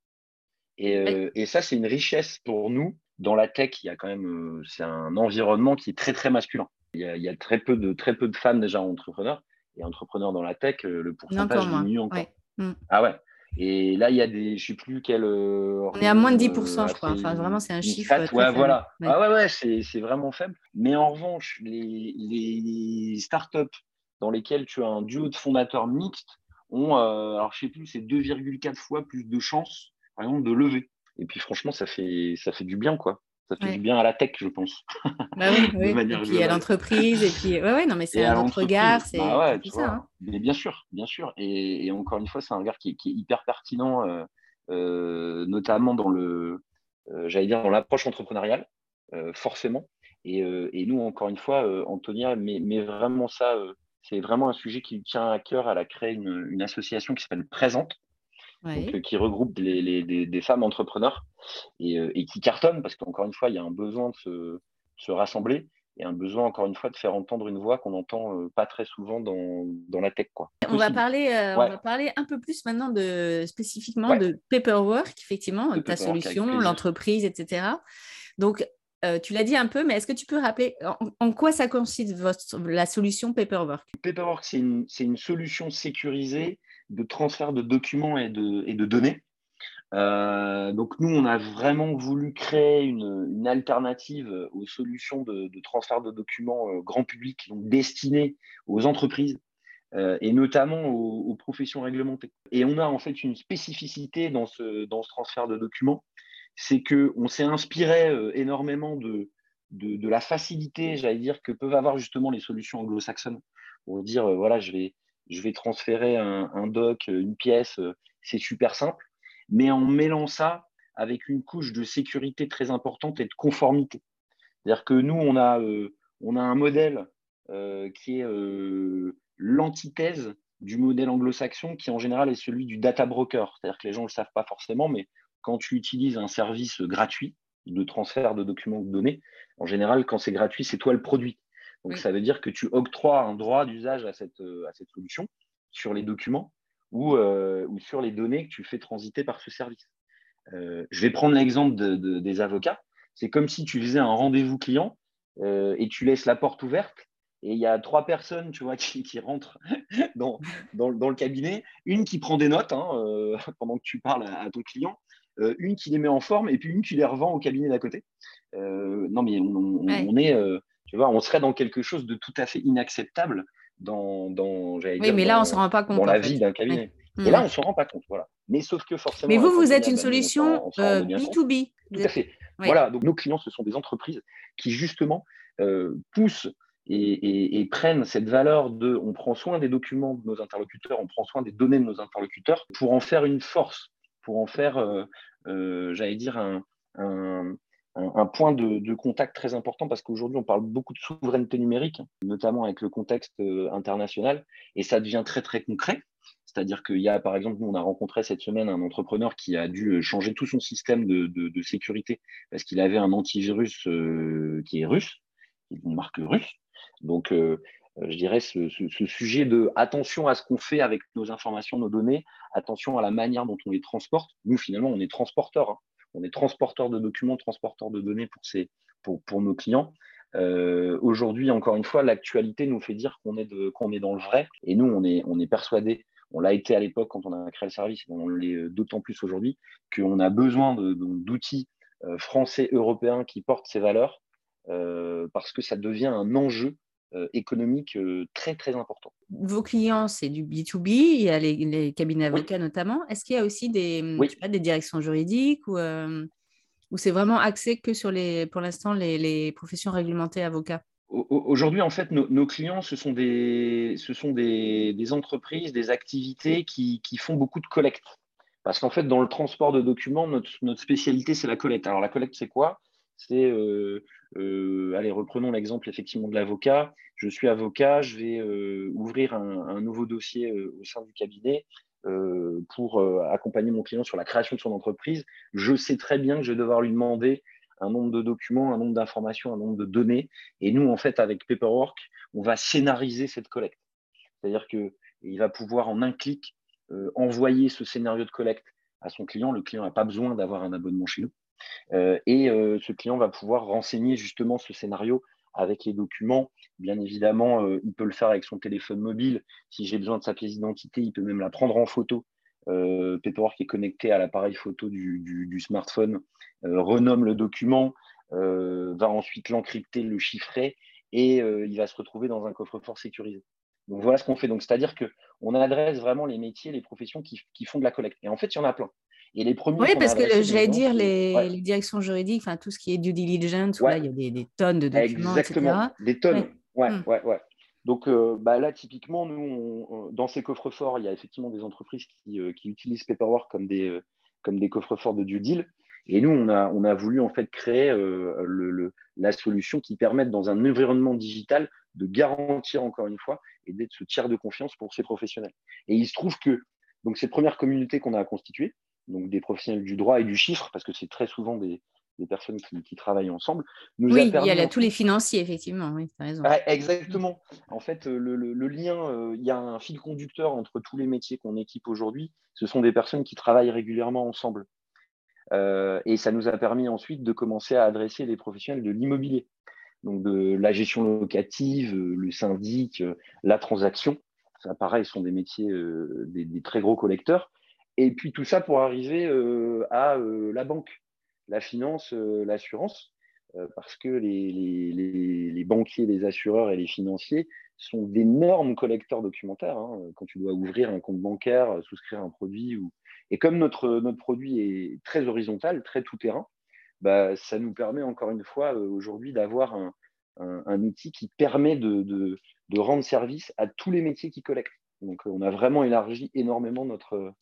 Et, et ça, c'est une richesse pour nous dans la tech, il y a quand même, euh, c'est un environnement qui est très très masculin. Il y, a, très peu de très peu de femmes déjà entrepreneurs et entrepreneurs dans la tech, euh, le pourcentage diminue encore. Mm. Ah ouais. Et là, il y a des, je sais plus quel. Euh, on est à moins de 10%, je crois. Enfin, vraiment, c'est un chiffre. ouais, voilà. Ah ouais, ouais, c'est vraiment faible. Mais en revanche, les, les startups dans lesquelles tu as un duo de fondateurs mixtes ont, alors je sais plus, c'est 2,4 fois plus de chances, par exemple, de lever. Et puis franchement, ça fait, ça fait du bien, quoi. Ça fait du bien à la tech, je pense. Bah oui, oui. et puis à l'entreprise, et puis ouais, ouais, non, mais c'est un autre regard, c'est bah ça. Hein. Mais bien sûr, bien sûr. Et, encore une fois, c'est un regard qui, est hyper pertinent, euh, euh, notamment dans le, euh, j'allais dire, dans l'approche entrepreneuriale, forcément. Et, et, nous, encore une fois, Antonia, mais, mais vraiment ça, c'est vraiment un sujet qui tient à cœur. Elle a créé une, une association qui s'appelle Présente, euh, qui regroupe des femmes entrepreneurs euh, et, qui cartonnent parce qu'encore une fois, il y a un besoin de se, rassembler et un besoin, encore une fois, de faire entendre une voix qu'on n'entend euh, pas très souvent dans, la tech. Quoi. On, va parler, on va parler un peu plus maintenant de, spécifiquement de Paperwork, effectivement, ta solution, l'entreprise, etc. Donc, tu l'as dit un peu, mais est-ce que tu peux rappeler en, quoi ça consiste votre, la solution Paperwork? Paperwork, c'est une, une, solution sécurisée de transfert de documents et de, et de données. Euh, donc nous, on a vraiment voulu créer une, alternative aux solutions de, transfert de documents euh, grand public, donc destinées aux entreprises et notamment aux, professions réglementées. Et on a en fait une spécificité dans ce, dans ce transfert de documents, c'est qu'on s'est inspiré énormément de, de, la facilité, j'allais dire, que peuvent avoir justement les solutions anglo-saxonnes. Pour dire, voilà, je vais, je vais transférer un, doc, une pièce, c'est super simple, mais en mêlant ça avec une couche de sécurité très importante et de conformité. C'est-à-dire que nous, on a, euh, un modèle euh, qui est euh, l'antithèse du modèle anglo-saxon, qui en général est celui du data broker. C'est-à-dire que les gens ne le savent pas forcément, mais quand tu utilises un service gratuit de transfert de documents ou de données, en général, quand c'est gratuit, c'est toi le produit. Donc ça veut dire que tu octroies un droit d'usage à cette, à cette solution sur les documents ou, ou sur les données que tu fais transiter par ce service. Euh, je vais prendre l'exemple des avocats. C'est comme si tu faisais un rendez-vous client euh, et tu laisses la porte ouverte et il y a trois personnes tu vois, qui, rentrent dans, dans, le cabinet, une qui prend des notes hein, euh, pendant que tu parles à, ton client, une qui les met en forme et puis une qui les revend au cabinet d'à côté. non, mais on, est, tu vois, on serait dans quelque chose de tout à fait inacceptable dans, dans oui, mais là, on se rend pas compte. Dans la vie d'un cabinet. Et là, on ne se rend pas compte. Voilà. Mais sauf que forcément. Mais vous, vous êtes une solution B2B. Euh, Tout à fait. Voilà. Donc, nos clients, ce sont des entreprises qui, justement, euh, poussent et, prennent cette valeur de on prend soin des documents de nos interlocuteurs, on prend soin des données de nos interlocuteurs pour en faire une force, pour en faire, euh, j'allais dire, un, un, point de, contact très important parce qu'aujourd'hui, on parle beaucoup de souveraineté numérique, notamment avec le contexte international, et ça devient très, très concret. C'est-à-dire qu'il y a, par exemple, nous, on a rencontré cette semaine un entrepreneur qui a dû euh, changer tout son système de, sécurité parce qu'il avait un antivirus euh, qui est russe, une marque russe. Donc, euh, je dirais ce, sujet de attention à ce qu'on fait avec nos informations, nos données, attention à la manière dont on les transporte. Nous, finalement, on est transporteurs. Hein. On est transporteurs de documents, transporteurs de données pour, nos clients. Aujourd'hui, encore une fois, l'actualité nous fait dire qu'on est, dans le vrai. Et nous, on est, on persuadés on l'a été à l'époque quand on a créé le service, on l'est euh, d'autant plus aujourd'hui, qu'on a besoin d'outils euh, français, européens qui portent ces valeurs, euh, parce que ça devient un enjeu économique très très important. Vos clients, c'est du B2B, il y a les, cabinets avocats notamment. Est-ce qu'il y a aussi des, des directions juridiques ou, c'est vraiment axé que sur les, pour l'instant les professions réglementées avocats? Aujourd'hui, en fait, nos, clients, ce sont, des, ce sont des, entreprises, des activités qui, font beaucoup de collecte. Parce qu'en fait, dans le transport de documents, notre, spécialité, c'est la collecte. Alors, la collecte, c'est quoi? C'est, euh, euh, allez, reprenons l'exemple effectivement de l'avocat. Je suis avocat, je vais euh, ouvrir un, nouveau dossier au sein du cabinet pour accompagner mon client sur la création de son entreprise. Je sais très bien que je vais devoir lui demander un nombre de documents, un nombre d'informations, un nombre de données. Et nous, en fait, avec Paperwork, on va scénariser cette collecte. C'est-à-dire qu'il va pouvoir en un clic envoyer ce scénario de collecte à son client. Le client n'a pas besoin d'avoir un abonnement chez nous. Euh, et euh, ce client va pouvoir renseigner justement ce scénario avec les documents. Bien évidemment, il peut le faire avec son téléphone mobile. Si j'ai besoin de sa pièce d'identité, il peut même la prendre en photo euh, Paperwork est connecté à l'appareil photo du, smartphone, euh, renomme le document, euh, va ensuite l'encrypter, le chiffrer, et il va se retrouver dans un coffre-fort sécurisé. Donc voilà ce qu'on fait. C'est-à-dire qu'on adresse vraiment les métiers, les professions qui, font de la collecte. Et en fait, il y en a plein. Et les premiers. Oui, parce que j'allais dire les, directions juridiques, enfin tout ce qui est due diligence, là, il y a des, tonnes de documents. Exactement, des tonnes. Ouais, hmm. ouais, ouais. Donc euh, bah là, typiquement, nous, dans ces coffres-forts, il y a effectivement des entreprises qui, euh, utilisent Paperwork comme des, euh, comme des coffres-forts de due deal. Et nous, on a, on a voulu en fait créer le, la solution qui permette, dans un environnement digital, de garantir encore une fois et d'être ce tiers de confiance pour ces professionnels. Et il se trouve que donc cette première communauté qu'on a constituée, donc des professionnels du droit et du chiffre, parce que c'est très souvent des, des personnes qui, travaillent ensemble. Nous oui, il y a tous les financiers, effectivement, oui, tu as raison. exactement. En fait, le, lien, euh, il y a un fil conducteur entre tous les métiers qu'on équipe aujourd'hui. Ce sont des personnes qui travaillent régulièrement ensemble. Euh, et ça nous a permis ensuite de commencer à adresser les professionnels de l'immobilier. Donc de la gestion locative, euh, le syndic, la transaction. Ça, pareil, sont des métiers, des, très gros collecteurs. Et puis tout ça pour arriver à la banque la finance, euh, l'assurance. parce que les, banquiers, les assureurs et les financiers sont d'énormes collecteurs documentaires. Hein. Quand tu dois ouvrir un compte bancaire, souscrire un produit, et comme notre, notre produit est très horizontal, très tout-terrain, bah, ça nous permet encore une fois aujourd'hui d'avoir un, outil qui permet de, rendre service à tous les métiers qui collectent. Donc, on a vraiment élargi énormément notre,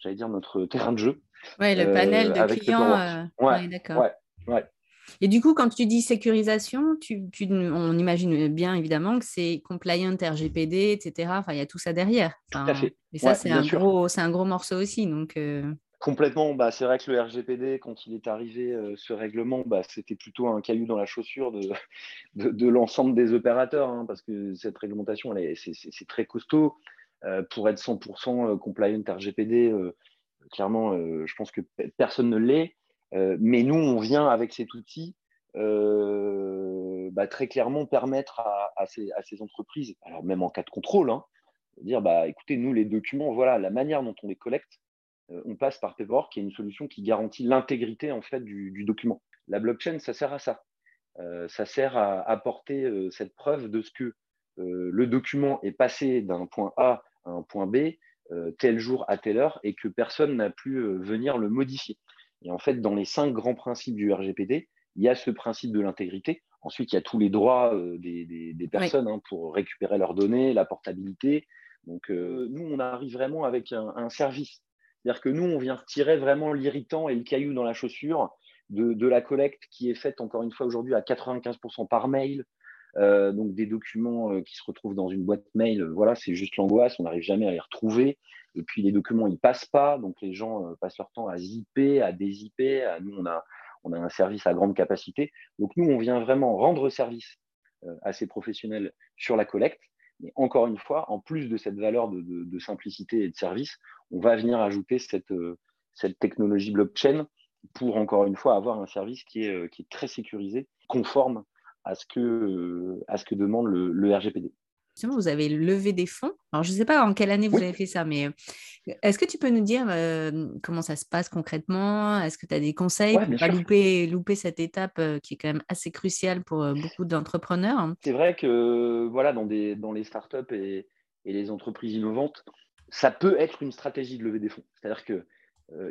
j'allais dire, notre terrain de jeu. Oui, le panel de clients. Euh, ouais, d'accord. Ouais, Et du coup, quand tu dis sécurisation, tu, tu, on imagine bien évidemment que c'est compliant RGPD, etc. Enfin, il y a tout ça derrière. tout à fait. Et ça, c'est un, gros, un gros morceau aussi. Donc, euh, Complètement. Bah, c'est vrai que le RGPD, quand il est arrivé, euh, ce règlement, bah, c'était plutôt un caillou dans la chaussure de, de, l'ensemble des opérateurs, hein, parce que cette réglementation, c'est très costaud. Euh, pour être 100% euh, compliant RGPD, clairement, je pense que personne ne l'est. mais nous, on vient avec cet outil bah, très clairement permettre à, ces, entreprises, alors même en cas de contrôle, hein, de dire bah, écoutez, nous, les documents, voilà la manière dont on les collecte euh, on passe par Paperwork, qui est une solution qui garantit l'intégrité en fait du, document. La blockchain, ça sert à ça. Euh, ça sert à apporter euh, cette preuve de ce que le document est passé d'un point A à un point B tel jour à telle heure et que personne n'a pu venir le modifier. Et en fait, dans les cinq grands principes du RGPD, il y a ce principe de l'intégrité. Ensuite, il y a tous les droits des, personnes hein, pour récupérer leurs données, la portabilité. Donc, nous, on arrive vraiment avec un service c'est-à-dire que nous, on vient retirer vraiment l'irritant et le caillou dans la chaussure de, la collecte qui est faite, encore une fois, aujourd'hui à 95% par mail. Euh, donc des documents euh, qui se retrouvent dans une boîte mail, voilà, c'est juste l'angoisse, on n'arrive jamais à les retrouver. Et puis les documents, ils passent pas, donc les gens euh, passent leur temps à zipper, à dézipper. À, nous, on a, on a un service à grande capacité. Donc nous, on vient vraiment rendre service à ces professionnels sur la collecte mais encore une fois, en plus de cette valeur de, simplicité et de service, on va venir ajouter cette, euh, cette, technologie blockchain pour, encore une fois, avoir un service qui est, euh, qui est très sécurisé, conforme à ce que, euh, à ce que demande le RGPD vous avez levé des fonds. Alors, je ne sais pas en quelle année vous avez fait ça, mais euh, est-ce que tu peux nous dire euh, comment ça se passe concrètement? Est-ce que tu as des conseils pour ne pas louper, louper, cette étape euh, qui est quand même assez cruciale pour beaucoup d'entrepreneurs? C'est vrai que voilà, dans, des, dans les startups et, et les entreprises innovantes, ça peut être une stratégie de lever des fonds. C'est-à-dire qu'il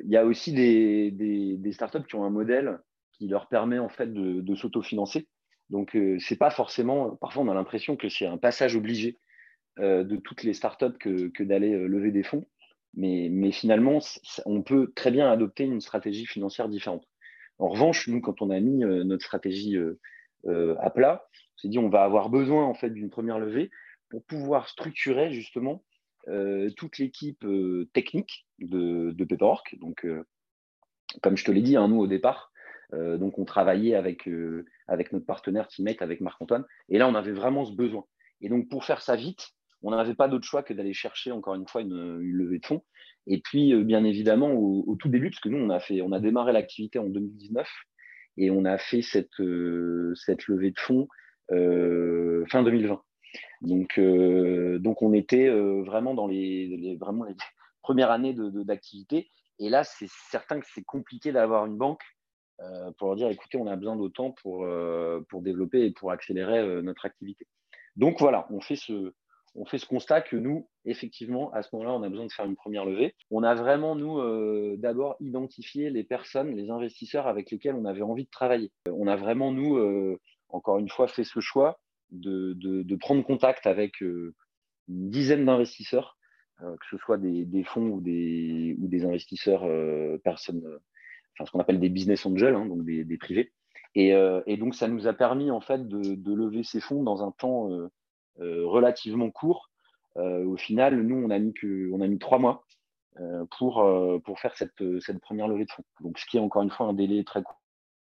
il y a aussi des, des, des, startups qui ont un modèle qui leur permet en fait de, de s'autofinancer. Donc, ce c'est pas forcément. Parfois, on a l'impression que c'est un passage obligé de toutes les startups que, d'aller lever des fonds. Mais, finalement, on peut très bien adopter une stratégie financière différente. En revanche, nous, quand on a mis notre stratégie à plat, on s'est dit on va avoir besoin en fait d'une première levée pour pouvoir structurer justement toute l'équipe technique de, de Paperwork. Donc, comme je te l'ai dit, hein, nous au départ, euh, donc, on travaillait avec, euh, avec notre partenaire Teammate, avec Marc-Antoine. Et là, on avait vraiment ce besoin. Et donc, pour faire ça vite, on n'avait pas d'autre choix que d'aller chercher, encore une fois, une, levée de fonds. Et puis, euh, bien évidemment, au, tout début, parce que nous, on a, fait, on a démarré l'activité en 2019 et on a fait cette, levée de fonds fin 2020. Donc, on était vraiment dans les, premières années d'activité. Et là, c'est certain que c'est compliqué d'avoir une banque euh, pour leur dire écoutez, on a besoin d'autant pour, euh, pour développer et pour accélérer euh, notre activité. Donc voilà, on fait, ce, on fait ce constat que nous, effectivement, à ce moment-là, on a besoin de faire une première levée. On a vraiment, nous, d'abord identifié les personnes, les investisseurs avec lesquels on avait envie de travailler. On a vraiment, nous, encore une fois, fait ce choix de, de, prendre contact avec une dizaine d'investisseurs, que ce soit des, des, fonds ou des, ou des investisseurs personnes ce qu'on appelle des business angels, hein, donc des, privés. Euh, et, donc, ça nous a permis en fait de, lever ces fonds dans un temps euh, euh, relativement court. au final, nous, on a mis, que, on a mis trois mois pour, pour faire cette, cette première levée de fonds. Donc, ce qui est encore une fois un délai très court.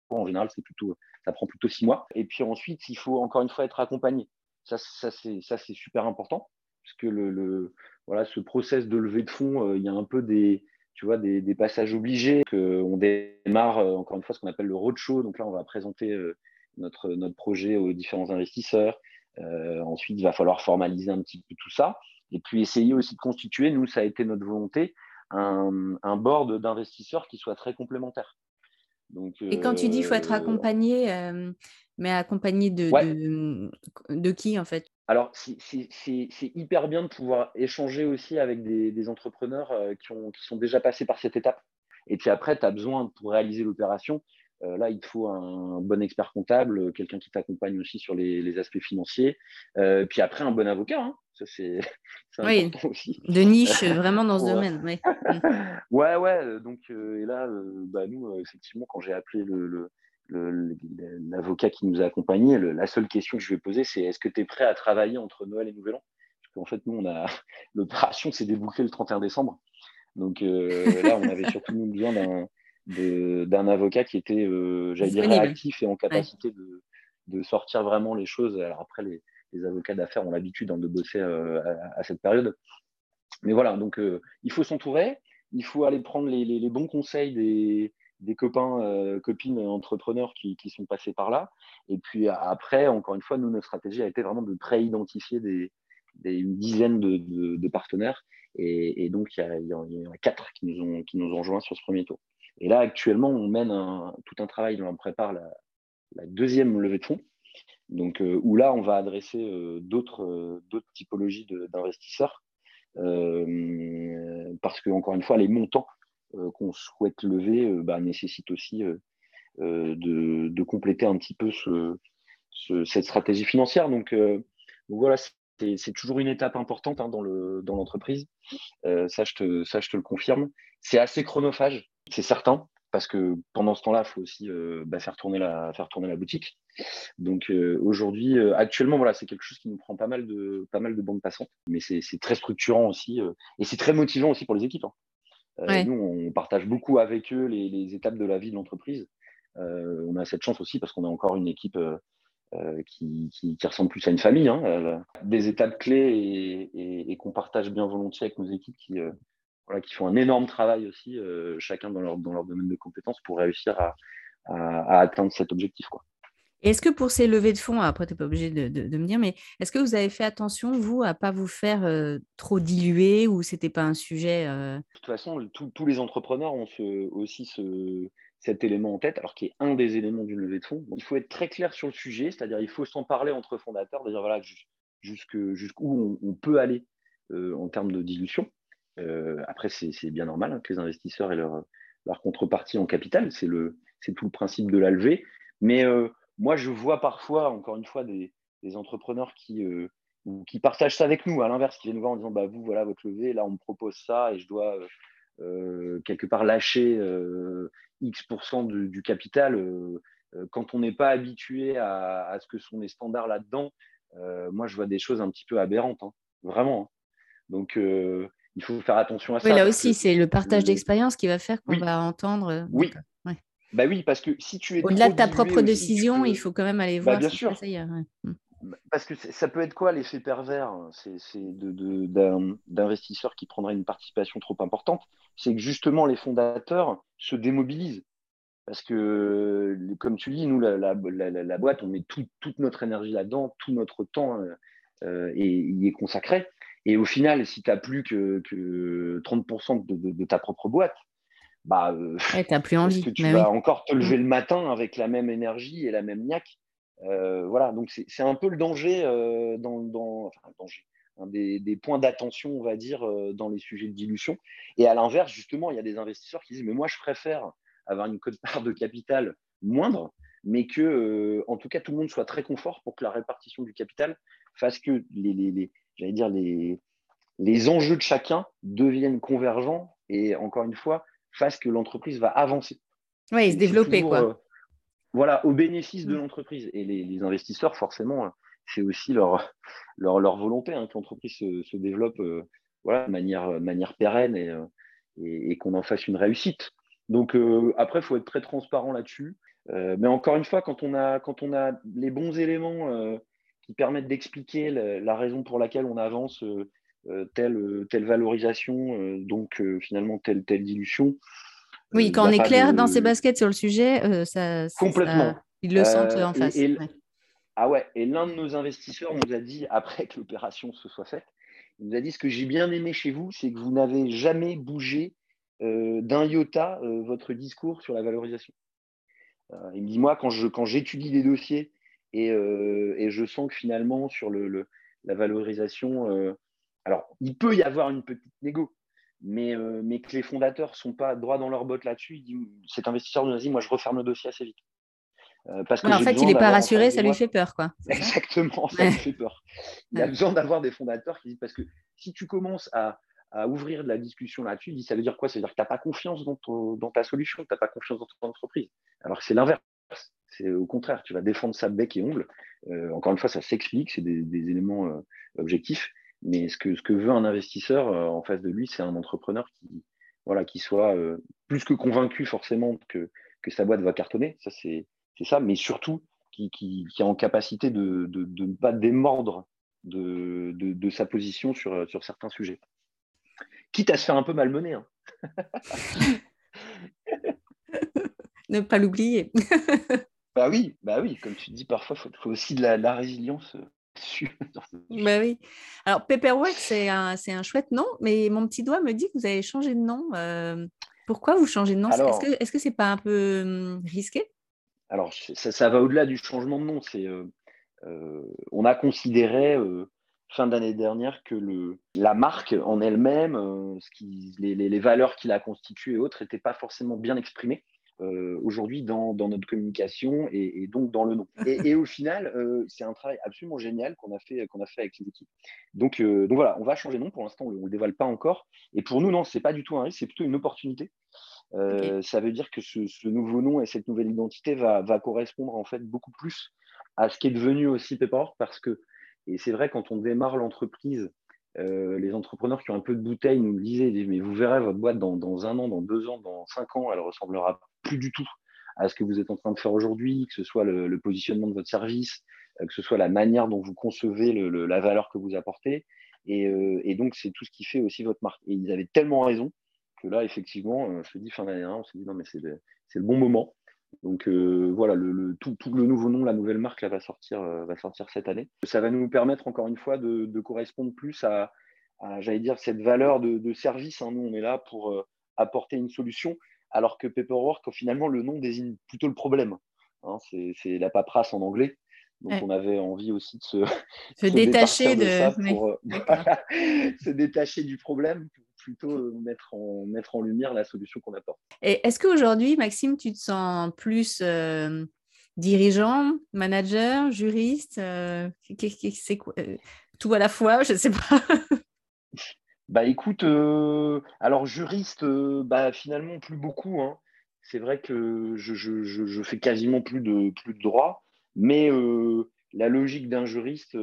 En général, c'est plutôt, ça prend plutôt six mois. Et puis ensuite, il faut encore une fois être accompagné. Ça, ça c'est super important, puisque le, le, voilà, ce process de levée de fonds, il y a un peu des, tu vois, des, passages obligés. On démarre, euh, encore une fois, ce qu'on appelle le roadshow. Donc là, on va présenter euh, notre, notre projet aux différents investisseurs. Euh, ensuite, il va falloir formaliser un petit peu tout ça. Et puis essayer aussi de constituer, nous, ça a été notre volonté, un, board d'investisseurs qui soit très complémentaire. Donc, Et quand tu dis qu'il faut être accompagné, mais accompagné de, de, qui en fait? Alors, c'est hyper bien de pouvoir échanger aussi avec des, entrepreneurs qui, ont, qui sont déjà passés par cette étape. Et puis après, tu as besoin, pour réaliser l'opération, euh, là, il te faut un, bon expert comptable, quelqu'un qui t'accompagne aussi sur les, aspects financiers. Euh, puis après, un bon avocat. Hein. Ça, c'est oui, aussi. De niche, vraiment dans ce domaine. Ouais, ouais. ouais donc, euh, et là, bah, nous, effectivement, quand j'ai appelé le, l'avocat qui nous a accompagnés, la seule question que je vais poser, c'est est-ce que tu es prêt à travailler entre Noël et Nouvel An? Parce qu'en fait, nous, on a l'opération s'est débouclée le 31 décembre. Donc là, on avait surtout besoin d'un d'un avocat qui était, euh, j'allais dire, réactif et en capacité de, sortir vraiment les choses. Alors après, les, avocats d'affaires ont l'habitude hein, de bosser euh, à, cette période. Mais voilà, donc euh, il faut s'entourer, il faut aller prendre les, bons conseils des, copains, copines entrepreneurs qui, sont passés par là. Et puis après, encore une fois, nous, notre stratégie a été vraiment de pré-identifier des, une dizaine de, partenaires. Et, donc, il y, en a quatre qui nous, ont, qui nous ont rejoints sur ce premier tour. Et là, actuellement, on mène tout un travail, on prépare la, deuxième levée de fonds, donc, euh, où là, on va adresser euh, d'autres euh, d'autres typologies d'investisseurs, parce que, encore une fois, les montants qu'on souhaite lever bah, nécessitent aussi de, compléter un petit peu cette stratégie financière. Donc, voilà, c'est toujours une étape importante hein, dans l'entreprise. ça, je te le confirme. C'est assez chronophage c'est certain, parce que pendant ce temps-là, il faut aussi euh, bah, faire, tourner la, faire tourner la boutique. Donc euh, aujourd'hui, euh, actuellement, voilà, c'est quelque chose qui nous prend pas mal de, pas mal de bandes passantes, mais c'est très structurant aussi et c'est très motivant aussi pour les équipes. Hein. Nous, on partage beaucoup avec eux les, étapes de la vie de l'entreprise. on a cette chance aussi parce qu'on a encore une équipe qui, qui, ressemble plus à une famille. Hein, des étapes clés et, et qu'on partage bien volontiers avec nos équipes qui, qui font un énorme travail aussi, euh, chacun dans leur, dans leur domaine de compétences pour réussir à, à, atteindre cet objectif. Quoi. Est-ce que pour ces levées de fonds, après tu n'es pas obligé de, de, me dire, mais est-ce que vous avez fait attention, vous, à ne pas vous faire euh, trop diluer ou ce n'était pas un sujet euh? De toute façon, tous les entrepreneurs ont ce, aussi ce, cet élément en tête, alors qui est un des éléments d'une levée de fonds. il faut être très clair sur le sujet, c'est-à-dire il faut s'en parler entre fondateurs, de dire voilà jusqu'où on, on, peut aller en termes de dilution. Euh, après, c'est bien normal hein, que les investisseurs aient leur, contrepartie en capital. C'est tout le principe de la levée. Mais euh, moi, je vois parfois, encore une fois, des, entrepreneurs qui, euh, qui partagent ça avec nous, à l'inverse, qui viennent nous voir en disant bah, Vous, voilà votre levée, là, on me propose ça et je dois quelque part lâcher X% du, du capital. quand on n'est pas habitué à, ce que sont les standards là-dedans, moi, je vois des choses un petit peu aberrantes, hein. vraiment. Hein. Donc, il faut faire attention à ça. Oui, là aussi, c'est le partage d'expérience qui va faire qu'on va entendre. Euh, oui. Bah oui, parce que si tu es. Au-delà de ta propre décision, il faut quand même aller bah, voir. bien sûr. Mm. Parce que ça peut être quoi l'effet pervers hein, C'est d'investisseurs qui prendraient une participation trop importante. C'est que justement, les fondateurs se démobilisent. Parce que, comme tu dis, nous, la, boîte, on met toute notre énergie là-dedans, tout notre temps euh, euh, et y est consacré. Et au final, si tu n'as plus que, 30% de, ta propre boîte, bah, euh, plus envie. Que tu vas encore te lever mm. le matin avec la même énergie et la même niaque. Euh, voilà, donc c'est un peu le danger, euh, dans, enfin, danger, un des, points d'attention, on va dire, dans les sujets de dilution. Et à l'inverse, justement, il y a des investisseurs qui disent, mais moi, je préfère avoir une cote-part de capital moindre, mais que, en tout cas, tout le monde soit très confort pour que la répartition du capital fasse que les, les, j'allais dire, les, les enjeux de chacun deviennent convergents et encore une fois, fassent que l'entreprise va avancer. Oui, se développer, quoi. Euh, voilà, au bénéfice de mm. l'entreprise. Et les, investisseurs, forcément, c'est aussi leur, leur, leur volonté hein, que l'entreprise se, se, développe euh, voilà, de manière, manière pérenne et, euh, et, qu'on en fasse une réussite. Donc après, il faut être très transparent là-dessus. mais encore une fois, quand on a, quand on a les bons éléments qui permettent d'expliquer la, raison pour laquelle on avance euh, euh, telle, telle valorisation, euh, donc finalement telle, telle dilution. Oui, quand on est clair dans ses baskets sur le sujet, ça, Complètement. ils le sentent en face. Ah ouais, et l'un de nos investisseurs nous a dit, après que l'opération se soit faite, il nous a dit ce que j'ai bien aimé chez vous, c'est que vous n'avez jamais bougé d'un iota votre discours sur la valorisation. il me dit, moi, quand j'étudie quand des dossiers et, et, je sens que finalement, sur le, la valorisation, alors, il peut y avoir une petite négo, mais, mais que les fondateurs ne sont pas droits dans leur botte là-dessus, cet investisseur nous a dit, moi, je referme le dossier assez vite. parce que en fait, il n'est pas rassuré, ça lui fait peur. Quoi. Exactement, ça lui fait peur. Il a besoin d'avoir des fondateurs qui disent, parce que si tu commences à, à ouvrir de la discussion là-dessus, ça veut dire quoi? Ça veut dire que tu n'as pas confiance dans, dans ta solution, tu n'as pas confiance dans ton entreprise. Alors que c'est l'inverse. C'est au contraire, tu vas défendre ça bec et ongle. Euh, encore une fois, ça s'explique, c'est des, éléments euh, objectifs. Mais ce que, ce que veut un investisseur euh, en face de lui, c'est un entrepreneur qui, voilà, qui soit plus que convaincu forcément que, que sa boîte va cartonner. Ça, c'est ça. Mais surtout, qui, qui, qui, est en capacité de, de, de ne pas démordre de, de, sa position sur, sur certains sujets quitte à se faire un peu malmener. Hein. ne pas l'oublier. bah oui, bah oui, comme tu dis, parfois, il faut, aussi de la, résilience. Euh, bah oui. Alors, Paperwork, c'est un, un chouette nom, mais mon petit doigt me dit que vous avez changé de nom. Euh, pourquoi vous changez de nom? Est-ce que ce n'est pas un peu hum, risqué? Alors, ça, va au-delà du changement de nom. C'est, euh, on a considéré fin d'année dernière que le, la marque en elle-même, euh, les, les, valeurs qui la constituent et autres, n'étaient pas forcément bien exprimées. Euh, aujourd'hui dans, dans, notre communication et, donc dans le nom. Et, au final, euh, c'est un travail absolument génial qu'on a fait qu'on a fait avec les équipes. Donc, donc voilà, on va changer de nom. Pour l'instant, on ne le dévoile pas encore. Et pour nous, non, c'est pas du tout un risque, c'est plutôt une opportunité. Ça veut dire que ce, ce, nouveau nom et cette nouvelle identité va, va, correspondre en fait beaucoup plus à ce qui est devenu aussi Paperwork parce que et c'est vrai, quand on démarre l'entreprise, euh, les entrepreneurs qui ont un peu de bouteille nous le disaient, mais vous verrez votre boîte dans, un an, dans deux ans, dans cinq ans, elle ressemblera plus du tout à ce que vous êtes en train de faire aujourd'hui, que ce soit le, positionnement de votre service, euh, que ce soit la manière dont vous concevez la valeur que vous apportez. Euh, et, donc, c'est tout ce qui fait aussi votre marque. Et ils avaient tellement raison que là, effectivement, je te dis fin d'année, on s'est dit non, mais c'est le, bon moment. Donc euh, voilà, tout, le nouveau nom, la nouvelle marque euh, va sortir cette année. Ça va nous permettre encore une fois de, correspondre plus à, j'allais dire, cette valeur de, service. Hein. Nous, on est là pour euh, apporter une solution, alors que Paperwork, finalement, le nom désigne plutôt le problème. Hein. C'est la paperasse en anglais. Donc on avait envie aussi de se, se, détacher de, se détacher du problème plutôt euh, mettre en, mettre en lumière la solution qu'on apporte. Et est-ce qu'aujourd'hui, Maxime, tu te sens plus euh, dirigeant, manager, juriste euh, C'est quoi Tout à la fois, je ne sais pas. Bah écoute, alors juriste, bah, finalement plus beaucoup. Hein. C'est vrai que je, fais quasiment plus de, plus de droit, mais la logique d'un juriste,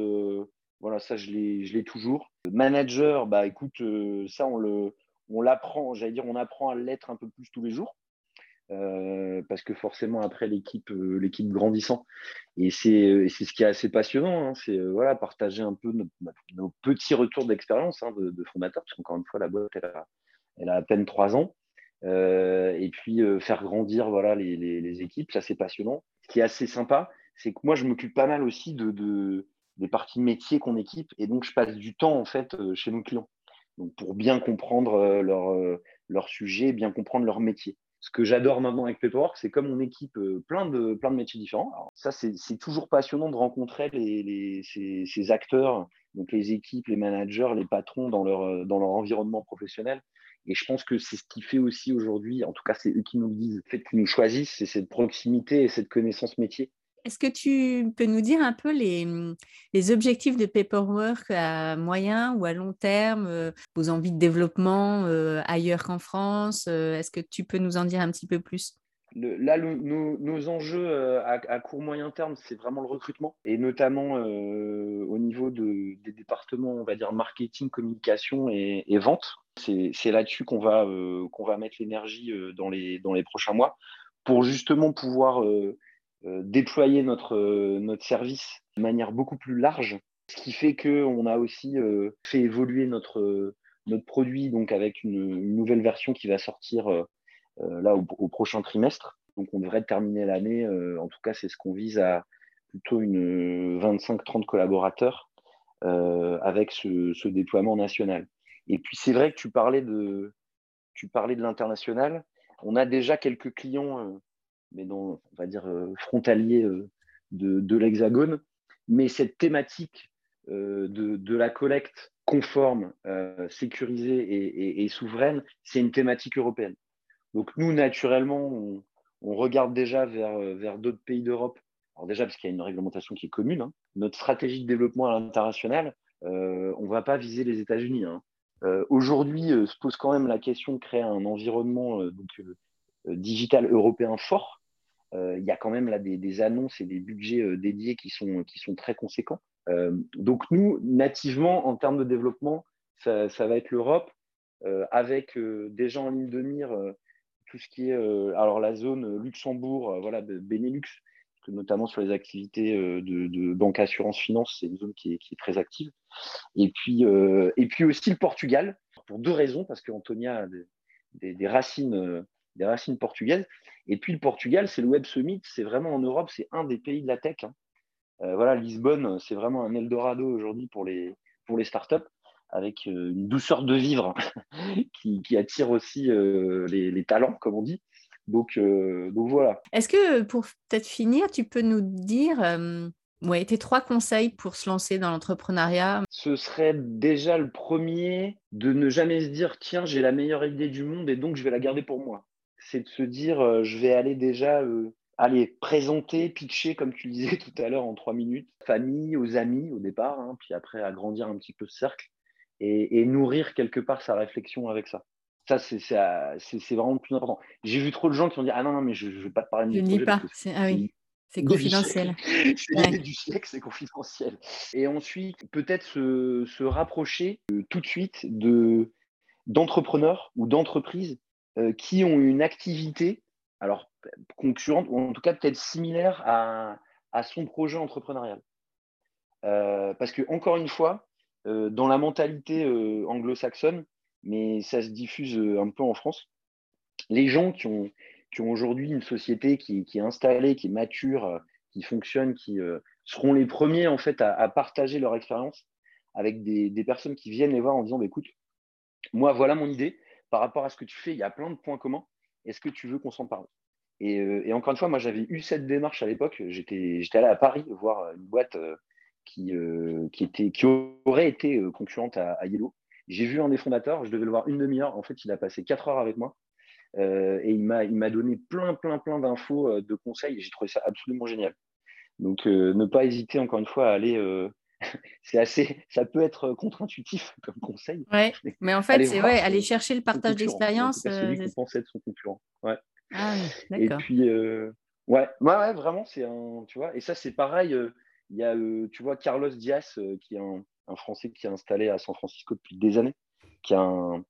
voilà, ça, je l'ai toujours. Manager, bah écoute, euh, ça, on le, on l'apprend, j'allais dire, on apprend à l'être un peu plus tous les jours. Euh, parce que forcément après l'équipe euh, l'équipe grandissant et c'est ce qui est assez passionnant hein. c'est voilà partager un peu nos, petits retours d'expérience hein, de, de, fondateurs parce qu'encore une fois la boîte elle a, elle a à peine trois ans et puis faire grandir voilà les, les, équipes ça c'est passionnant ce qui est assez sympa c'est que moi je m'occupe pas mal aussi de, de des parties métiers qu'on équipe. Et donc, je passe du temps, en fait, euh, chez nos clients. Donc, pour bien comprendre euh, leur, euh, leur sujet, bien comprendre leur métier. Ce que j'adore maintenant avec Paperwork, c'est comme on équipe plein de, plein de métiers différents. Alors, ça, c'est toujours passionnant de rencontrer ces, acteurs, donc les équipes, les managers, les patrons dans leur, dans leur environnement professionnel. Et je pense que c'est ce qui fait aussi aujourd'hui, en tout cas, c'est eux qui nous le disent, le fait qu'ils nous choisissent, c'est cette proximité et cette connaissance métier est-ce que tu peux nous dire un peu les, objectifs de Paperwork à moyen ou à long terme, euh, vos envies de développement euh, ailleurs qu'en France euh, Est-ce que tu peux nous en dire un petit peu plus? Là, nos, enjeux à, court moyen terme, c'est vraiment le recrutement, et notamment au niveau de, des départements, on va dire marketing, communication et, vente. C'est là-dessus qu'on va, qu'on va mettre l'énergie dans les, dans les prochains mois pour justement pouvoir euh, déployer notre, euh, notre service de manière beaucoup plus large, ce qui fait qu'on a aussi euh, fait évoluer notre, notre produit donc avec une, nouvelle version qui va sortir là au, prochain trimestre. Donc on devrait terminer l'année, en tout cas c'est ce qu'on vise à plutôt une 25-30 collaborateurs avec ce, ce, déploiement national. Et puis c'est vrai que tu parlais de, tu parlais de l'international. On a déjà quelques clients mais dans, on va dire, frontalier de, l'Hexagone. Mais cette thématique de, la collecte conforme, sécurisée et, souveraine, c'est une thématique européenne. Donc nous, naturellement, on, regarde déjà vers, vers d'autres pays d'Europe. Alors déjà, parce qu'il y a une réglementation qui est commune. Hein. Notre stratégie de développement à l'international, on ne va pas viser les États-Unis. Hein. Aujourd'hui, se pose quand même la question de créer un environnement digital européen fort. Il y a quand même là des, annonces et des budgets dédiés qui sont, qui sont très conséquents. donc nous, nativement, en termes de développement, ça, va être l'Europe, avec gens en ligne de mire, tout ce qui est alors la zone Luxembourg, voilà, Benelux, notamment sur les activités de, banque assurance finance, c'est une zone qui est, qui est, très active. Et puis, et puis aussi le Portugal, pour deux raisons, parce qu'Antonia a des, racines, des racines portugaises. Et puis le Portugal, c'est le Web Summit, c'est vraiment en Europe, c'est un des pays de la tech. Hein. voilà, Lisbonne, c'est vraiment un Eldorado aujourd'hui pour les, pour les startups avec une douceur de vivre qui, qui, attire aussi les, les, talents, comme on dit. Donc, donc voilà. Est-ce que pour peut-être finir, tu peux nous dire ouais, tes trois conseils pour se lancer dans l'entrepreneuriat? Ce serait déjà le premier de ne jamais se dire tiens, j'ai la meilleure idée du monde et donc je vais la garder pour moi. C'est de se dire je vais aller déjà aller présenter, pitcher, comme tu disais tout à l'heure, en trois minutes, famille, aux amis au départ, hein, puis après agrandir un petit peu ce cercle et, et nourrir quelque part sa réflexion avec ça. Ça, c'est vraiment le plus important. J'ai vu trop de gens qui ont dit Ah non, non, mais je ne vais pas te parler de Je ne dis pas. Ah oui. C'est confidentiel. C'est du siècle, c'est confidentiel. Et ensuite, peut-être se, se, rapprocher euh, tout de suite d'entrepreneurs ou d'entreprises euh, qui ont une activité, alors concurrente, ou en tout cas peut-être similaire à, son projet entrepreneurial. Euh, parce que, encore une fois, dans la mentalité anglo-saxonne, mais ça se diffuse euh, un peu en France. Les gens qui ont, qui ont aujourd'hui une société qui, est installée, qui est mature, euh, qui fonctionne, qui euh, seront les premiers en fait à, partager leur expérience avec des, des, personnes qui viennent les voir en disant bah, écoute, moi voilà mon idée par rapport à ce que tu fais, il y a plein de points communs. Est-ce que tu veux qu'on s'en parle? Et, et, encore une fois, moi j'avais eu cette démarche à l'époque. J'étais allé à Paris voir une boîte qui, qui, aurait été concurrente à, Yellow j'ai vu un des fondateurs, je devais le voir une demi-heure. En fait, il a passé quatre heures avec moi euh, et il m'a donné plein, plein, plein d'infos, euh, de conseils. J'ai trouvé ça absolument génial. Donc, euh, ne pas hésiter, encore une fois, à aller. C'est assez, ça peut être contre-intuitif comme conseil. Ouais, mais en fait, c'est ouais, aller chercher le partage d'expérience. Celui qui pense être son concurrent. Ouais. Ah, et puis, ouais, ouais, ouais, vraiment, c'est un, tu vois. Et ça, c'est pareil. Il y a, tu vois, Carlos Diaz, qui est un, un Français qui est installé à San Francisco depuis des années, qui, a un,